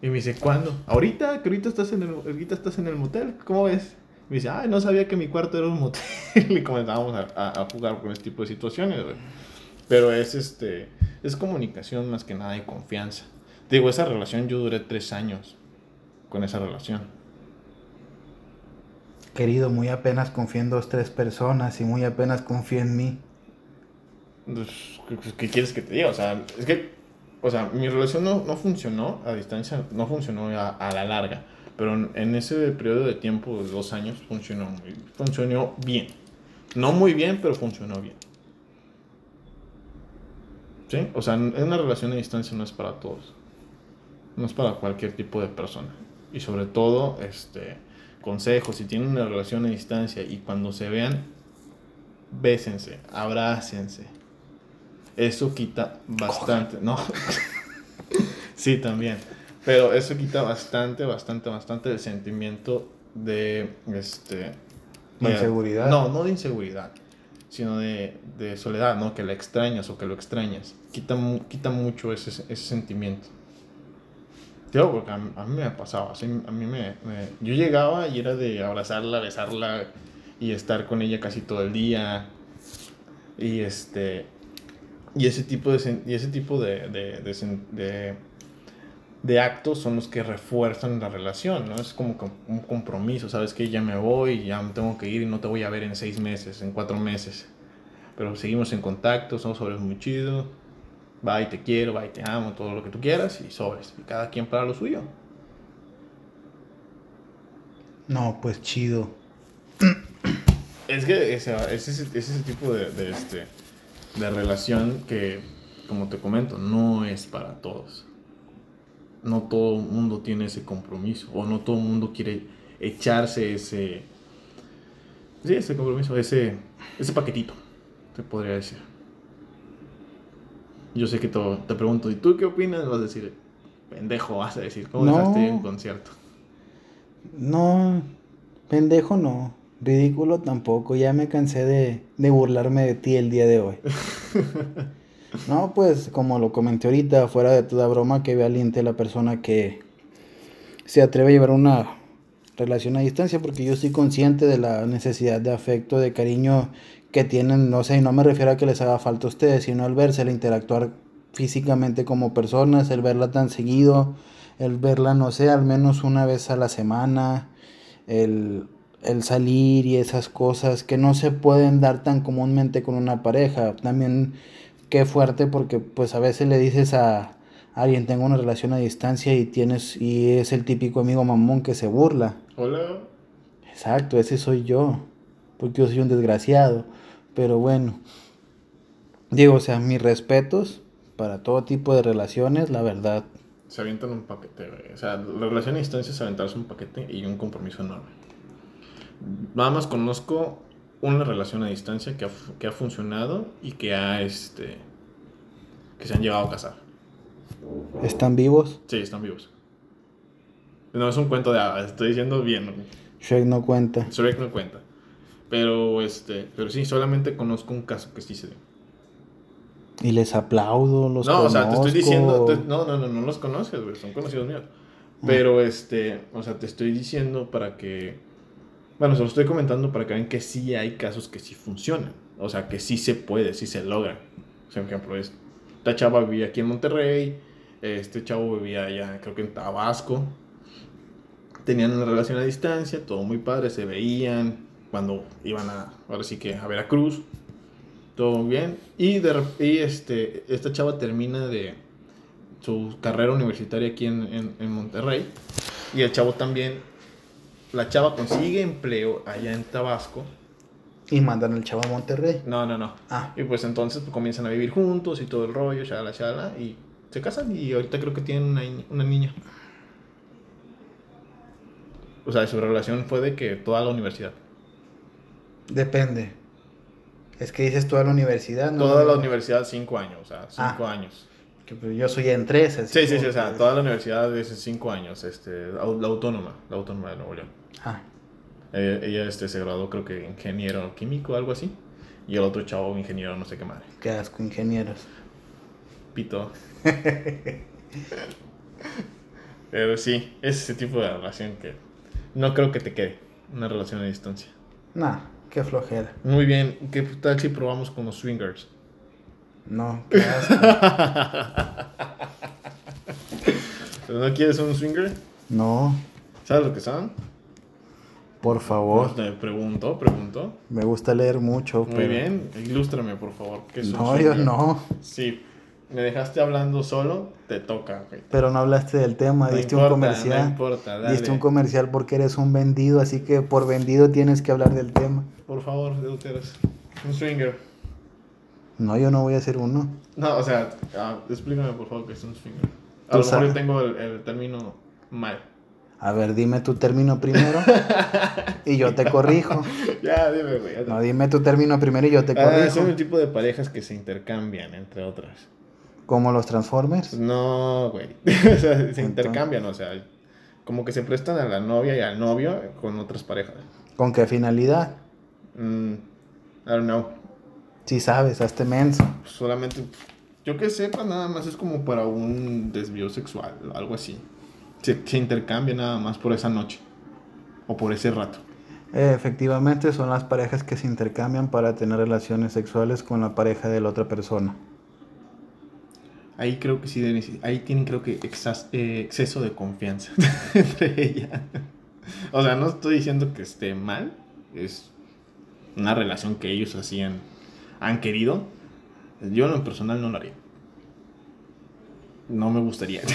Y me dice, ¿cuándo? Ahorita, que ahorita estás en el, ahorita estás en el motel, ¿cómo ves? Me dice, ay, no sabía que mi cuarto era un motel. y comenzábamos a, a, jugar con este tipo de situaciones, güey. Pero es, este, es comunicación más que nada y confianza. Digo, esa relación yo duré tres años con esa relación. Querido, muy apenas confío en dos, tres personas y muy apenas confío en mí. Pues, ¿Qué quieres que te diga? O sea, es que, o sea, mi relación no, no funcionó a distancia, no funcionó a, a, la larga, pero en ese periodo de tiempo de dos años funcionó, funcionó bien. No muy bien, pero funcionó bien. ¿Sí? O sea, una relación a distancia no es para todos. No es para cualquier tipo de persona. Y sobre todo, este, consejos, si tienen una relación a distancia y cuando se vean, bésense, abrácense. Eso quita bastante, ¿no? sí, también. Pero eso quita bastante, bastante, bastante el sentimiento de, este... inseguridad. No, no de inseguridad, sino de, de, soledad, ¿no? Que la extrañas o que lo extrañas. Quita, quita mucho ese, ese sentimiento. Tío, porque a, mí me pasaba, así, a mí me, Yo llegaba y era de abrazarla, besarla y estar con ella casi todo el día. Y este... Y ese tipo de, y ese tipo de, de, de, de actos son los que refuerzan la relación, ¿no? Es como un compromiso, sabes que ya me voy, ya me tengo que ir y no te voy a ver en seis meses, en cuatro meses. Pero seguimos en contacto, somos sobres muy chidos bye, te quiero, bye, te amo, todo lo que tú quieras y sobres. Y cada quien para lo suyo. No, pues chido. Es que ese, es ese tipo de, de, este, de relación que, como te comento, no es para todos. No todo el mundo tiene ese compromiso o no todo el mundo quiere echarse ese, sí, ese compromiso, ese, ese paquetito, te podría decir. Yo sé que te pregunto, ¿y tú qué opinas? Vas a decir, pendejo, vas a decir, ¿cómo dejaste ir un concierto? No, pendejo no, ridículo tampoco, ya me cansé de, de burlarme de ti el día de hoy. no, pues como lo comenté ahorita, fuera de toda broma, que valiente la persona que se atreve a llevar una relación a distancia, porque yo estoy consciente de la necesidad de afecto, de cariño que tienen, no sé, y no me refiero a que les haga falta a ustedes, sino al verse, el interactuar físicamente como personas, el verla tan seguido, el verla, no sé, al menos una vez a la semana, el, el salir y esas cosas que no se pueden dar tan comúnmente con una pareja. También qué fuerte porque pues a veces le dices a alguien tengo una relación a distancia y tienes y es el típico amigo mamón que se burla. Hola. Exacto, ese soy yo, porque yo soy un desgraciado. Pero bueno, digo, o sea, mis respetos para todo tipo de relaciones, la verdad. Se avientan un paquete, O sea, la relación a distancia es aventarse un paquete y un compromiso enorme. Nada más conozco una relación a distancia que ha, que ha funcionado y que ha, este, que se han llegado a casar. ¿Están vivos? Sí, están vivos. No es un cuento de hadas, estoy diciendo bien. Shrek no cuenta. Shrek no cuenta. Pero, este, pero sí, solamente conozco un caso que sí se dio. Y les aplaudo, los No, o sea, te estoy diciendo, no, no, no, no los conoces, güey, son conocidos míos. Ah. Pero, este, o sea, te estoy diciendo para que, bueno, se lo estoy comentando para que vean que sí hay casos que sí funcionan. O sea, que sí se puede, sí se logra. O sea, por ejemplo, esta chava vivía aquí en Monterrey, este chavo vivía allá, creo que en Tabasco. Tenían una relación a distancia, todo muy padre, se veían, cuando iban a, ahora sí que a Veracruz, todo bien. Y, de, y este, esta chava termina de su carrera universitaria aquí en, en, Monterrey. Y el chavo también la chava consigue empleo allá en Tabasco. Y mandan al chavo a Monterrey. No, no, no. Ah. Y pues entonces pues, comienzan a vivir juntos y todo el rollo, shala, shala, y se casan y ahorita creo que tienen una, una niña. O sea, su relación fue de que toda la universidad. Depende. Es que dices toda la universidad, ¿no? Toda la universidad, cinco años, o sea, cinco Ah. años. Que, pues, yo soy en tres. así Sí, sí, sí, o sea, toda la universidad es cinco años, este, la autónoma, la autónoma de Nuevo León. Ah, Ella, ella, este, se graduó creo que ingeniero químico, algo así. Y el otro chavo ingeniero no sé qué madre. qué asco, ingenieros. Pito. Pero sí, es ese tipo de relación que no creo que te quede. Una relación a distancia. Nah, qué flojera. Muy bien, ¿qué tal si probamos con los swingers? No, qué asco. ¿Pero no quieres un swinger? no, ¿Sabes lo que son? Por favor. Pregunto, pregunto. Me gusta leer mucho, Muy pero... bien, ilústrame por favor. ¿qué es un No, yo no. Sí, me dejaste hablando solo, te toca, güey. Pero no hablaste del tema, No diste importa, un comercial. No importa, dale. diste un comercial porque eres un vendido, así que por vendido tienes que hablar del tema. Por favor, deuteros. Un swinger. No, yo no voy a hacer uno. No, o sea, ah, explícame por favor qué es un swinger. A Tú lo mejor sabes. yo tengo el, el término mal. A ver, dime tu término primero y yo te corrijo. ya, dime, güey. ya te- No, dime tu término primero y yo te Ah, corrijo. son el tipo de parejas que se intercambian, entre otras. Como los Transformers. No, güey. o sea, se intercambian, o sea, como que se prestan a la novia y al novio con otras parejas. ¿Con qué finalidad? Mm, I don't know. Si sabes, hazte menso. Solamente, yo que sepa, nada más es como para un desvío sexual, algo así. Se, se intercambia nada más por esa noche o por ese rato. Efectivamente, son las parejas que se intercambian para tener relaciones sexuales con la pareja de la otra persona. Ahí creo que sí, ahí tienen creo que exas- eh, exceso de confianza entre ellas. O sea, no estoy diciendo que esté mal, es una relación que ellos hacían, han querido. Yo en lo personal no lo haría. No me gustaría.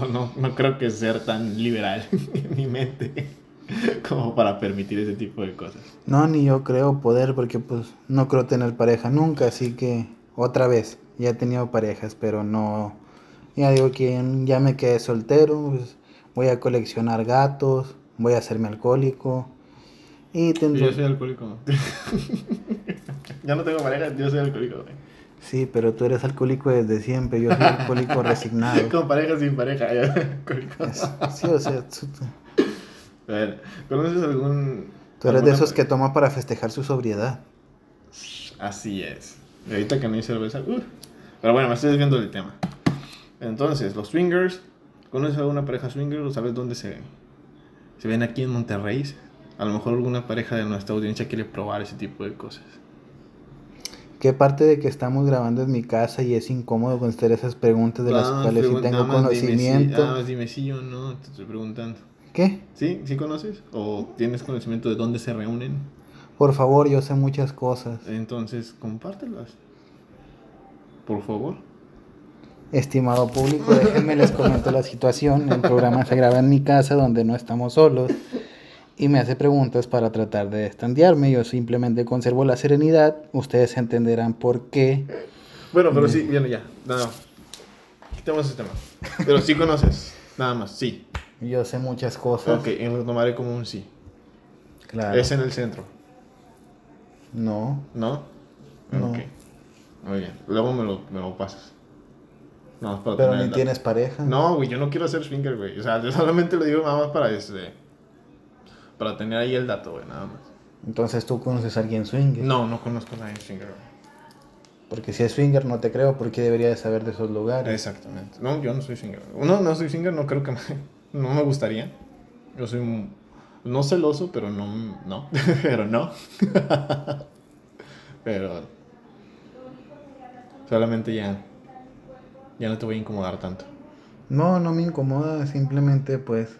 O no, no creo que ser tan liberal en mi mente como para permitir ese tipo de cosas. No, ni yo creo poder porque pues no creo tener pareja nunca, así que otra vez, ya he tenido parejas, pero no, ya digo que ya me quedé soltero, pues, voy a coleccionar gatos, voy a hacerme alcohólico y tendré... Yo soy alcohólico. ya no tengo pareja, yo soy alcohólico. güey. Sí, pero tú eres alcohólico desde siempre, yo soy alcohólico resignado. Con pareja sin pareja, Sí, o sea, tú, A ver, ¿conoces algún... tú eres de esos que toma para festejar su sobriedad. Así es. Y ahorita que no hay cerveza, uf. Pero bueno, me estoy desviando del tema. Entonces, los swingers, ¿conoces alguna pareja swinger o sabes dónde se, se ven aquí en Monterrey? A lo mejor alguna pareja de nuestra audiencia quiere probar ese tipo de cosas. ¿Qué parte de que estamos grabando en mi casa y es incómodo contestar esas preguntas de las Ah, cuales sí tengo más dime si- conocimiento? Más dime sí o no, te estoy preguntando. ¿Qué? ¿Sí? ¿Sí conoces? ¿O tienes conocimiento de dónde se reúnen? Por favor, yo sé muchas cosas. Entonces, compártelas. Por favor. Estimado público, déjenme les comento la situación. El programa se graba en mi casa donde no estamos solos y me hace preguntas para tratar de estandearme. Yo simplemente conservo la serenidad. Ustedes entenderán por qué. Bueno, pero sí, bien, ya. No, no. Quitemos ese tema. Pero sí conoces. Nada más, sí. Yo sé muchas cosas. Ok, y lo tomaré como un sí. Claro. Es en el centro, No. ¿no? No. Ok. Muy bien. Luego me lo, me lo pasas. No, para Pero ni tienes pareja. No, güey, yo no quiero hacer swinger, güey. O sea, yo solamente lo digo nada más para este. Para tener ahí el dato, güey, nada más. Entonces tú conoces a alguien swinger. No, no conozco a nadie swinger, güey. Porque si es swinger no te creo porque debería de saber de esos lugares. Exactamente. No, yo no soy swinger. No, no soy swinger, no creo que me, no me gustaría. Yo soy un- no celoso, pero no, no, pero no. pero solamente ya, ya no te voy a incomodar tanto. No, no me incomoda, simplemente pues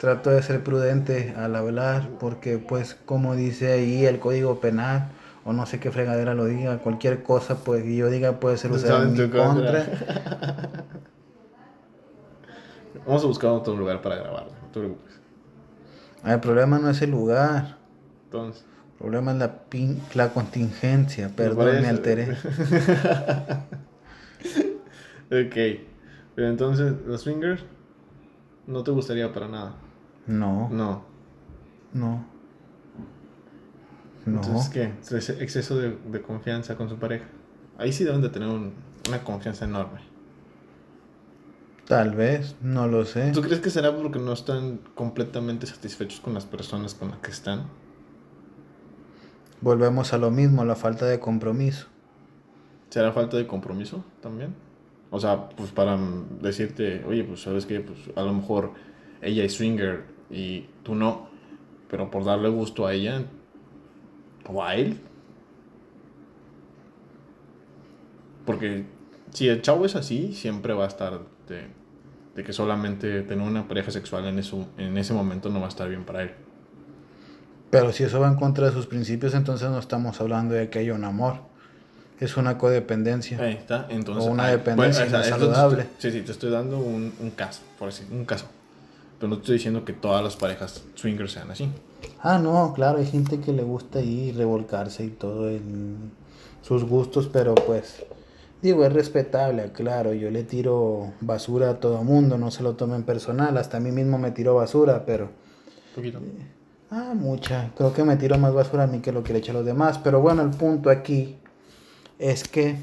trato de ser prudente al hablar porque pues como dice ahí el código penal o no sé qué fregadera lo diga, cualquier cosa pues que yo diga puede ser usada en mi contra. contra. Vamos a buscar otro lugar para grabarlo, no te preocupes. El problema no es el lugar. Entonces. El problema es la, pin- la contingencia. Perdón, me alteré. ok. Pero entonces, los swingers no te gustaría para nada. No, No. no. No. Entonces, ¿qué? Es exceso de, de confianza con su pareja. Ahí sí deben de tener un- una confianza enorme. Tal vez, no lo sé. ¿Tú crees que será porque no están completamente satisfechos con las personas con las que están? Volvemos a lo mismo, la falta de compromiso. ¿Será falta de compromiso también? O sea, pues para decirte, oye, pues sabes que pues a lo mejor ella es swinger y tú no, pero por darle gusto a ella o a él. Porque si el chavo es así, siempre va a estar de, de que solamente tener una pareja sexual en, eso, en ese momento no va a estar bien para él. Pero si eso va en contra de sus principios, entonces no estamos hablando de que haya un amor. Es una codependencia. Ahí está, entonces... O una dependencia bueno, o sea, no esto te saludable. sí, sí, te estoy dando un, un caso, por decir, un caso. Pero no te estoy diciendo que todas las parejas swingers sean así. Ah, no, claro, hay gente que le gusta ir revolcarse y todo en sus gustos, pero pues, digo, es respetable, claro, yo le tiro basura a todo mundo, no se lo tomen personal, hasta a mí mismo me tiro basura, pero, poquito. ah, mucha, creo que me tiro más basura a mí que lo que le echa a los demás, pero bueno, el punto aquí es que,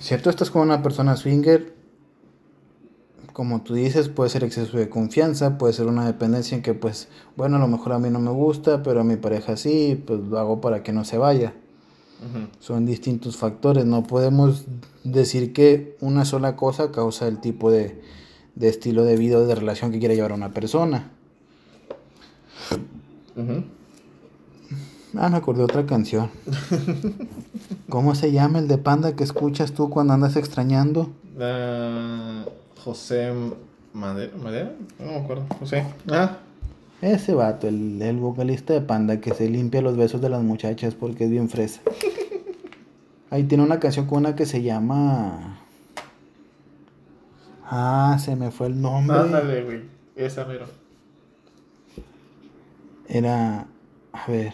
si tú estás con una persona swinger, como tú dices, puede ser exceso de confianza, puede ser una dependencia en que, pues, bueno, a lo mejor a mí no me gusta, pero a mi pareja sí, pues lo hago para que no se vaya. Son distintos factores, no podemos decir que una sola cosa causa el tipo de, de estilo de vida o de relación que quiere llevar una persona. Ah, me acordé de otra canción. ¿Cómo se llama el de Panda que escuchas tú cuando andas extrañando? Ah, José Madera, ¿Madera? No me acuerdo. José. Ah, Ese vato, el, el vocalista de Panda que se limpia los besos de las muchachas porque es bien fresa. Ahí tiene una canción con una que se llama. Ah, se me fue el nombre. ándale, güey. Esa mero. Era. A ver.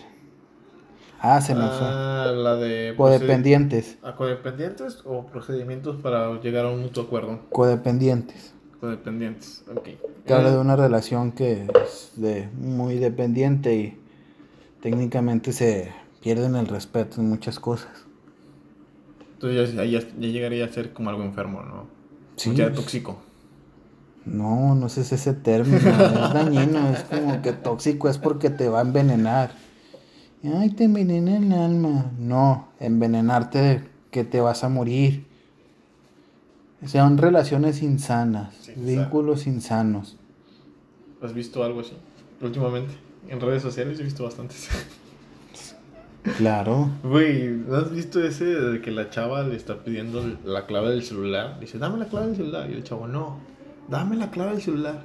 Ah, se me fue. Ah, la de... Codependientes. ¿A codependientes o procedimientos para llegar a un mutuo acuerdo? Codependientes. Codependientes, ok. Que habla de una relación que es de muy dependiente y técnicamente se pierden el respeto en muchas cosas. Entonces ya, ya, ya llegaría a ser como algo enfermo, ¿no? Sí. Ya tóxico. No, no si ese término es dañino, es como que tóxico es porque te va a envenenar. Ay, te envenena el alma. No, envenenarte de que te vas a morir. Son relaciones insanas, Sí, vínculos insanos. ¿Has visto algo así? Últimamente. En redes sociales he visto bastantes. Claro. Güey, ¿no has visto ese de que la chava le está pidiendo la clave del celular? Dice, dame la clave del celular. Y el chavo, no, dame la clave del celular.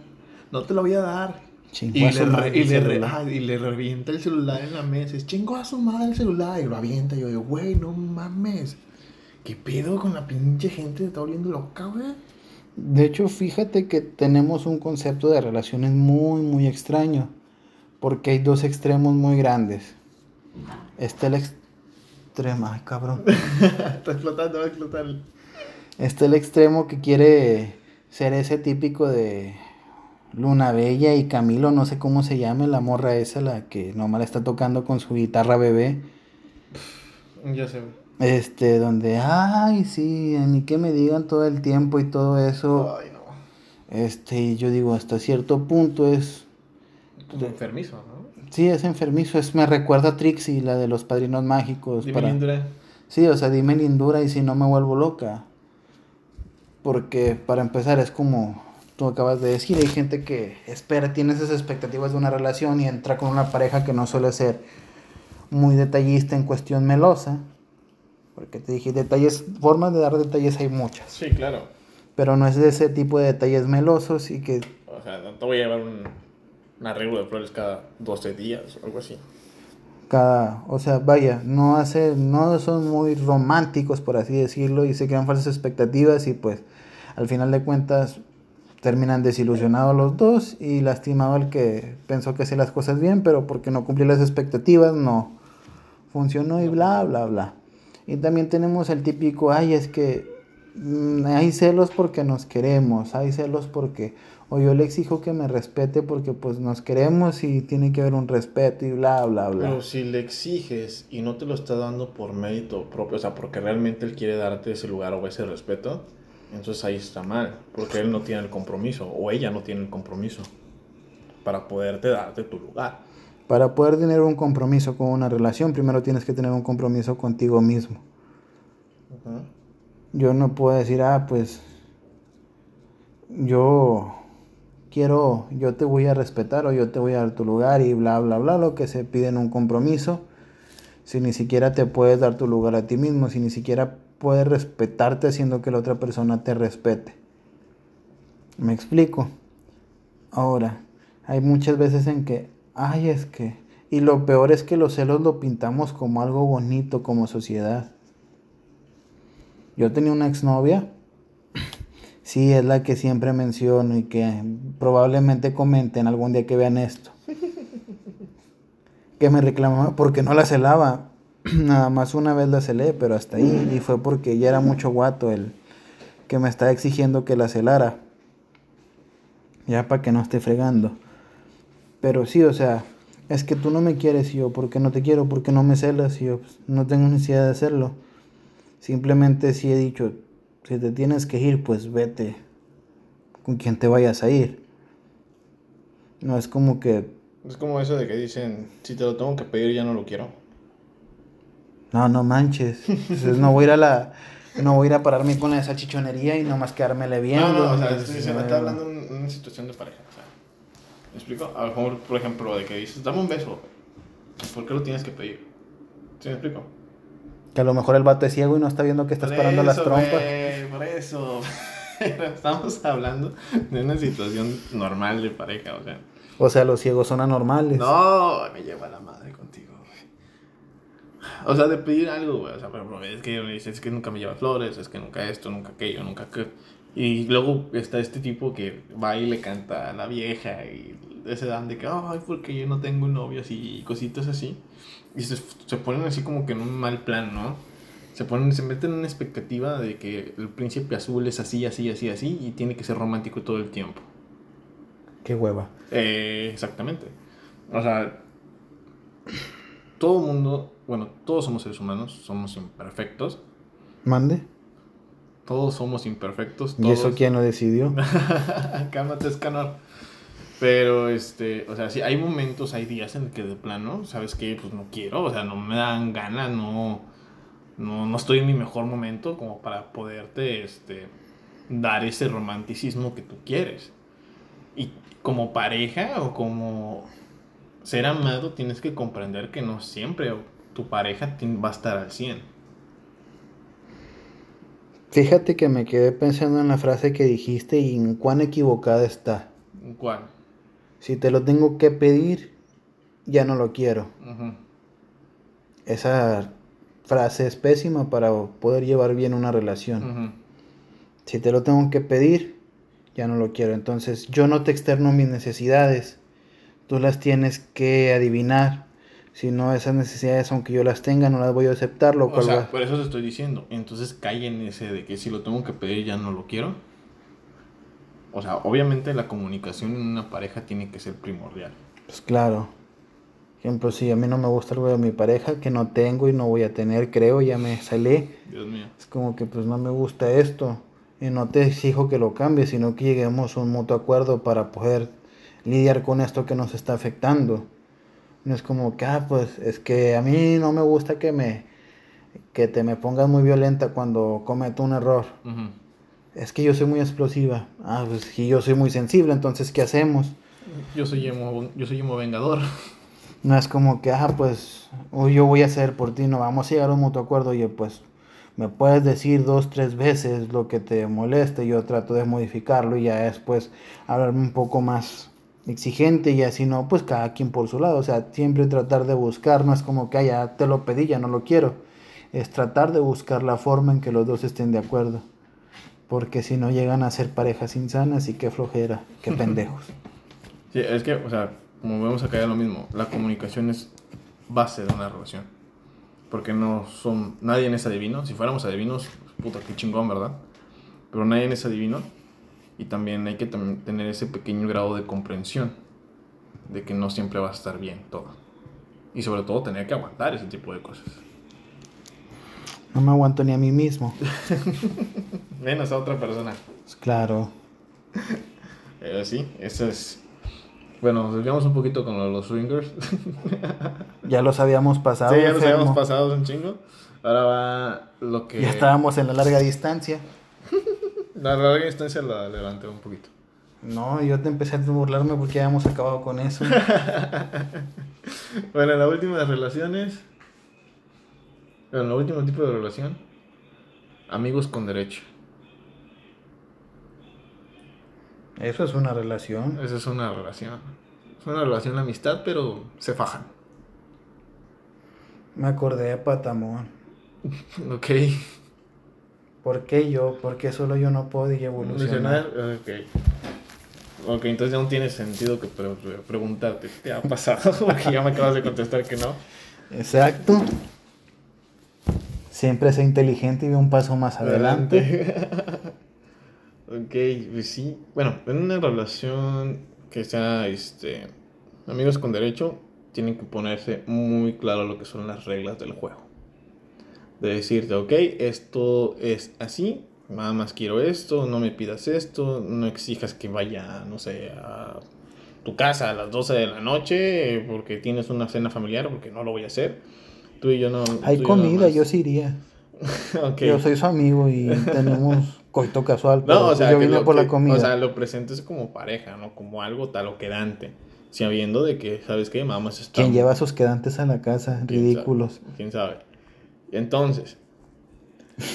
No te la voy a dar. Y le, re- y, le re- y le revienta el celular en la mesa. Es chingo a su madre el celular. Y lo avienta. Y yo digo, güey, no mames. ¿Qué pedo con la pinche gente? Se está volviendo loca, güey. De hecho, fíjate que tenemos un concepto de relaciones muy, muy extraño. Porque hay dos extremos muy grandes. Está el extremo. Ay, cabrón. está explotando, va a explotar. Está el extremo que quiere ser ese típico de Luna Bella y Camilo, no sé cómo se llama, la morra esa, la que nomás la está tocando con su guitarra bebé. Ya sé. Este, donde, ay, sí, a mí que me digan todo el tiempo y todo eso. Ay, no. Este, yo digo, hasta cierto punto es, Como enfermizo, ¿no? sí, es enfermizo, es, me recuerda a Trixie, la de los padrinos mágicos. Dime, para- Indra. Sí, o sea, dime lindura y si no me vuelvo loca. Porque para empezar es como tú acabas de decir, hay gente que espera, tiene esas expectativas de una relación y entra con una pareja que no suele ser muy detallista en cuestión melosa. Porque te dije, detalles, formas de dar detalles hay muchas. Sí, claro. Pero no es de ese tipo de detalles melosos y que O sea, no te voy a llevar un, un arreglo de flores cada 12 días o algo así. cada, o sea, vaya, no hace, no son muy románticos por así decirlo y se crean falsas expectativas y pues al final de cuentas terminan desilusionados los dos y lastimado el que pensó que hacía las cosas bien, pero porque no cumplió las expectativas no funcionó y bla, bla, bla. Y también tenemos el típico, ay, es que mm, hay celos porque nos queremos, hay celos porque, o yo le exijo que me respete porque pues nos queremos y tiene que haber un respeto y bla, bla, bla. Pero si le exiges y no te lo está dando por mérito propio, o sea, porque realmente él quiere darte ese lugar o ese respeto, entonces ahí está mal, porque él no tiene el compromiso o ella no tiene el compromiso para poderte darte tu lugar. Para poder tener un compromiso con una relación, primero tienes que tener un compromiso contigo mismo. Yo no puedo decir, ah, pues yo quiero, yo te voy a respetar o yo te voy a dar tu lugar y bla, bla, bla, lo que se pide en un compromiso. Si ni siquiera te puedes dar tu lugar a ti mismo, si ni siquiera puedes respetarte haciendo que la otra persona te respete. ¿Me explico? Ahora, hay muchas veces en que Ay, es que... Y lo peor es que los celos lo pintamos como algo bonito como sociedad. Yo tenía una exnovia. Sí, es la que siempre menciono y que probablemente comenten algún día que vean esto. Que me reclamaba porque no la celaba. Nada más una vez la celé, pero hasta ahí. Y fue porque ya era mucho guato el que me estaba exigiendo que la celara. Ya para que no esté fregando. Pero sí, o sea, es que tú no me quieres yo, ¿por qué no te quiero? ¿Por qué no me celas? Yo pues, no tengo necesidad de hacerlo. Simplemente si he dicho, si te tienes que ir, pues vete con quien te vayas a ir. No es como que... Es como eso de que dicen, si te lo tengo que pedir ya no lo quiero. No, no manches. Entonces no voy a ir a la... No voy a ir a pararme con esa chichonería y nomás quedármele viendo. No, no, o sea, se me está hablando en una situación de pareja. ¿Me explico? A lo mejor, por ejemplo, de que dices, dame un beso. ¿Por qué lo tienes que pedir? ¿Sí me explico? Que a lo mejor el vato es ciego y no está viendo que estás parando las trompas. por eso. Estamos hablando de una situación normal de pareja, o sea. O sea, los ciegos son anormales. No, me lleva la contigo, O sea, de pedir algo, güey. O sea, pero es que me dices, es que nunca me lleva flores, es que nunca esto, nunca aquello, nunca aquello. Y luego está este tipo que va y le canta a la vieja y se dan de que, ay, porque yo no tengo novio, así, y cositas así. Y se, se, ponen así como que en un mal plan, ¿no? Se ponen, se meten en una expectativa de que el príncipe azul es así, así, así, así, y tiene que ser romántico todo el tiempo. Qué hueva. Eh, exactamente. O sea, todo mundo, bueno, todos somos seres humanos, somos imperfectos. Mande. Todos somos imperfectos. ¿Y eso quién lo decidió? Cálmate, Escanor. Pero, este, o sea, sí, hay momentos, hay días en que de plano, ¿sabes qué? Pues no quiero, o sea, no me dan ganas, no, no, no estoy en mi mejor momento como para poderte, este, dar ese romanticismo que tú quieres. Y como pareja o como ser amado, tienes que comprender que no siempre tu pareja va a estar al 100. Fíjate que me quedé pensando en la frase que dijiste y en cuán equivocada está. ¿En cuál? Si te lo tengo que pedir, ya no lo quiero. Esa frase es pésima para poder llevar bien una relación. Si te lo tengo que pedir, ya no lo quiero. Entonces yo no te externo mis necesidades. Tú las tienes que adivinar. Si no, esas necesidades, aunque yo las tenga, no las voy a aceptar. Lo o sea, por eso te estoy diciendo. Entonces cae en ese de que si lo tengo que pedir, ya no lo quiero. O sea, obviamente la comunicación en una pareja tiene que ser primordial. Pues claro. Ejemplo, si a mí no me gusta algo de mi pareja que no tengo y no voy a tener, creo, ya me salí. Dios mío. Es como que pues no me gusta esto. Y no te exijo que lo cambies, sino que lleguemos a un mutuo acuerdo para poder lidiar con esto que nos está afectando. No es como que, ah, pues es que a mí no me gusta que me que te me pongas muy violenta cuando cometo un error es que yo soy muy explosiva. Ah, pues si yo soy muy sensible, entonces ¿qué hacemos? Yo soy emo, yo soy emo vengador. No es como que, ah, pues yo voy a hacer por ti, no vamos a llegar a un mutuo acuerdo, oye, pues me puedes decir dos, tres veces lo que te moleste, yo trato de modificarlo y ya después hablarme un poco más exigente y así no, pues cada quien por su lado, o sea, siempre tratar de buscar, no es como que, ah, ya te lo pedí, ya no lo quiero, es tratar de buscar la forma en que los dos estén de acuerdo. Porque si no llegan a ser parejas insanas y qué flojera, qué pendejos. Sí, es que, o sea, como vemos acá ya lo mismo, la comunicación es base de una relación. Porque no son, nadie es adivino. Si fuéramos adivinos, puta, qué chingón, ¿verdad? Pero nadie es adivino. Y también hay que tener ese pequeño grado de comprensión de que no siempre va a estar bien todo. Y sobre todo tener que aguantar ese tipo de cosas. No me aguanto ni a mí mismo. Menos a otra persona. Pues claro. Pero sí, eso es. Bueno, nos desviamos un poquito con los swingers. ya los habíamos pasado. Sí, ya los habíamos pasado un chingo. Ahora va lo que. Ya estábamos en la larga distancia. La larga distancia la levanté un poquito. No, yo te empecé a burlarme porque ya hemos acabado con eso. bueno, la última de relaciones. Bueno, el último tipo de relación. Amigos con derecho. Eso es una relación. Eso es una relación. Es una relación de amistad, pero se fajan. Me acordé de Patamón. ok. ¿Por qué yo? ¿Por qué solo yo no puedo evolucionar? Ok. Ok, entonces ya no tiene sentido que preguntarte, ¿te ha pasado? Porque ya me acabas de contestar que no. Exacto. Siempre sea inteligente y ve un paso más adelante. ok, pues sí. Bueno, en una relación que sea este, amigos con derecho, tienen que ponerse muy claro lo que son las reglas del juego. De decirte, ok, esto es así, nada más quiero esto, no me pidas esto, no exijas que vaya, no sé, a tu casa a las 12 de la noche porque tienes una cena familiar, porque no lo voy a hacer. Tú y yo no. Hay comida, yo sí iría. Yo soy su amigo y tenemos coito casual. no, o sea, yo vine por la comida. O sea, lo presentes como pareja, ¿no? Como algo tal o quedante. Sabiendo de que, ¿sabes qué? Vamos a estar. ¿Quién lleva sus quedantes a la casa? Ridículos. ¿Quién sabe? Entonces,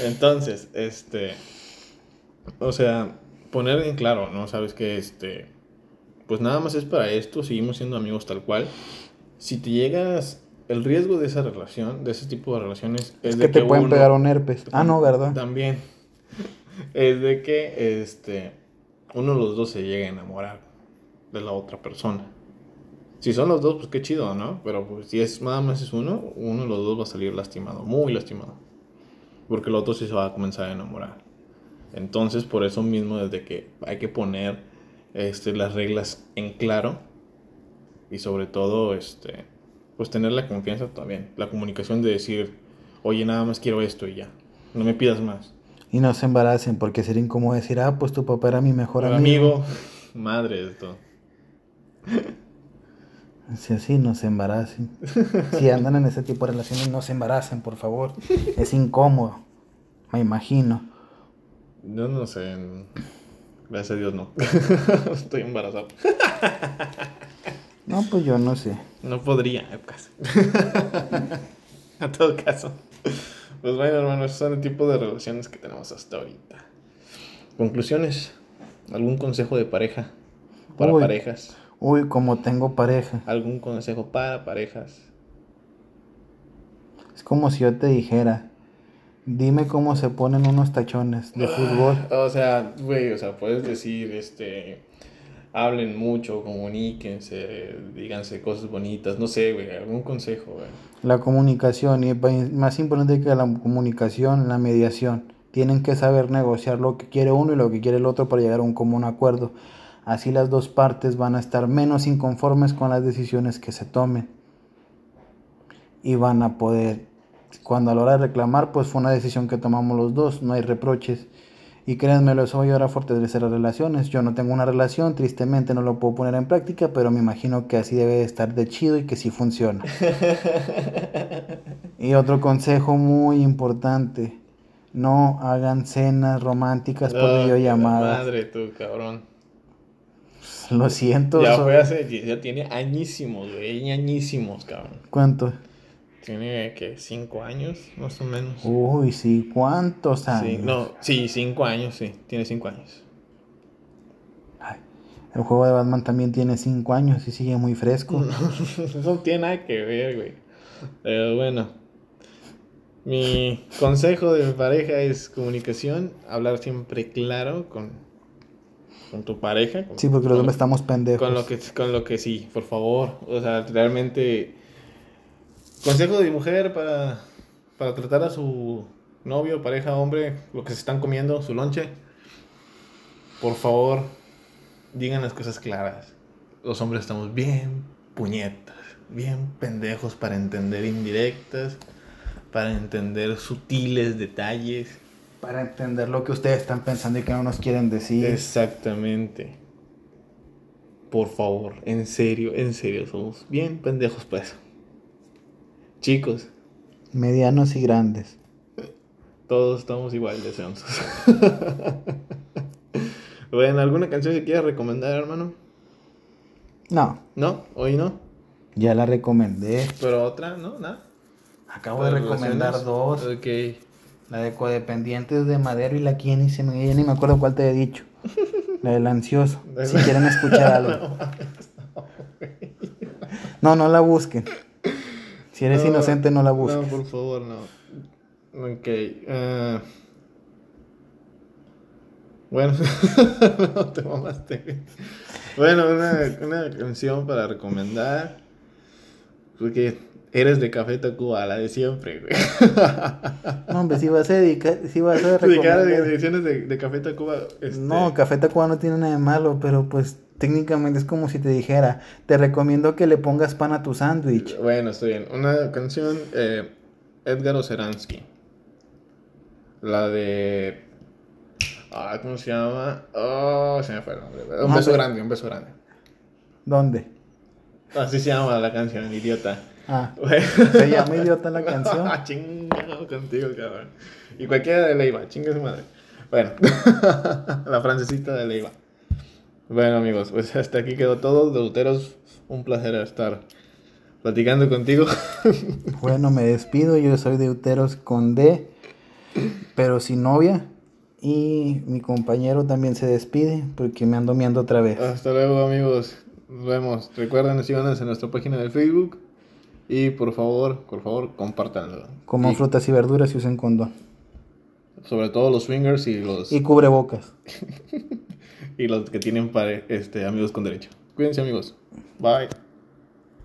entonces, este, o sea, poner en claro, ¿no? Sabes que, este, pues nada más es para esto, seguimos siendo amigos tal cual. Si te llegas, el riesgo de esa relación, de ese tipo de relaciones, es, de que, te pueden pegar un herpes. Ah, no, ¿verdad? También. Es de que, este, uno de los dos se llegue a enamorar de la otra persona. Si son los dos, pues qué chido, ¿no? Pero pues si es nada más es uno, uno de los dos va a salir lastimado, muy lastimado. Porque el otro sí se va a comenzar a enamorar. Entonces, por eso mismo, desde que hay que poner este, las reglas en claro y sobre todo, este, pues tener la confianza también, la comunicación de decir, oye, nada más quiero esto y ya, no me pidas más. Y no se embaracen, porque sería incómodo decir, ah, pues tu papá era mi mejor amigo. amigo. Madre de todo. Si así, no se embaracen. si andan en ese tipo de relaciones, no se embaracen, por favor. Es incómodo, me imagino. Yo no sé. Gracias a Dios no. Estoy embarazado. no, pues yo no sé. No podría, casi. a todo caso. Pues bueno, hermano, esos son el tipo de relaciones que tenemos hasta ahorita. Conclusiones. ¿Algún consejo de pareja? Para parejas. Uy, como tengo pareja. ¿Algún consejo para parejas? Es como si yo te dijera, dime cómo se ponen unos tachones de fútbol. O sea, güey, o sea, puedes decir, este, hablen mucho, comuníquense, díganse cosas bonitas, no sé, güey, algún consejo, güey. La comunicación, y más importante que la comunicación, la mediación. Tienen que saber negociar lo que quiere uno y lo que quiere el otro para llegar a un común acuerdo. Así las dos partes van a estar menos inconformes con las decisiones que se tomen. Y van a poder, cuando a la hora de reclamar, pues fue una decisión que tomamos los dos, no hay reproches. Y créanmelo, eso va a ayudar a fortalecer las relaciones. Yo no tengo una relación, tristemente no lo puedo poner en práctica, pero me imagino que así debe de estar de chido y que sí funciona. y otro consejo muy importante, no hagan cenas románticas por videollamada. Madre tú, cabrón. Lo siento. Ya fue hace, ya tiene añísimos, güey, añísimos, cabrón. ¿Cuánto? Tiene, que ¿Cinco años, más o menos? Uy, sí, ¿cuántos años? Sí, no, sí, cinco años, sí, tiene cinco años. Ay, el juego de Batman también tiene cinco años y sigue muy fresco. Eso no tiene nada que ver, güey. Pero bueno. Mi consejo de mi pareja es comunicación, hablar siempre claro con, con tu pareja. Sí, porque los hombres estamos pendejos. Con lo que, con lo que sí, por favor. O sea, realmente. Consejo de mujer para, para tratar a su novio, pareja, hombre, lo que se están comiendo, su lonche. Por favor, digan las cosas claras. Los hombres estamos bien puñetas, bien pendejos para entender indirectas, para entender sutiles detalles. Para entender lo que ustedes están pensando y que no nos quieren decir. Exactamente. Por favor, en serio, en serio, somos bien pendejos para eso. Chicos, Medianos y grandes. todos estamos igual de bueno, ¿alguna canción que quieras recomendar, hermano? No, ¿No? ¿Hoy no? ya la recomendé. ¿Pero otra? ¿No? ¿Nada? Acabo de recomendar dos. Ok. La de codependientes de Madero y la ya ni, se me, ya ni me acuerdo cuál te he dicho. La del ansioso. Si quieren escuchar algo. No, no la busquen. Si eres No, inocente, no la No, busques. por favor, no. Ok. eh. Bueno, no te mamaste. Bueno, una, una canción para recomendar. Porque eres de Café Tacuba, la de siempre, güey. No, hombre, si vas a dedicar, si vas a Dedicar a ediciones de, de Café Tacuba. Este, No, Café Tacuba no tiene nada de malo, pero pues técnicamente es como si te dijera, te recomiendo que le pongas pan a tu sándwich. Bueno, estoy bien. Una canción, eh, Edgar Oceransky. La de. Ah, ¿cómo se llama? Oh, se me fue el nombre. Un No, beso pero- grande, un beso grande. ¿Dónde? Así se llama la canción, idiota. Ah, se llama idiota la canción. Chingado contigo, cabrón. Y cualquiera de Leiva, chinga su madre. Bueno, la francesita de Leiva. Bueno, amigos, pues hasta aquí quedó todo. Deuteros, un placer estar platicando contigo. Bueno, me despido. Yo soy Deuteros con D, pero sin novia. Y mi compañero también se despide porque me ando miando otra vez. Hasta luego, amigos. Nos vemos. Recuerden síganos en nuestra página de Facebook. Y por favor, por favor, compártanlo. Coman Y frutas y verduras y usen condón. sobre todo los swingers y los, Y cubrebocas. y los que tienen pare- este, amigos con derecho. Cuídense, amigos. Bye.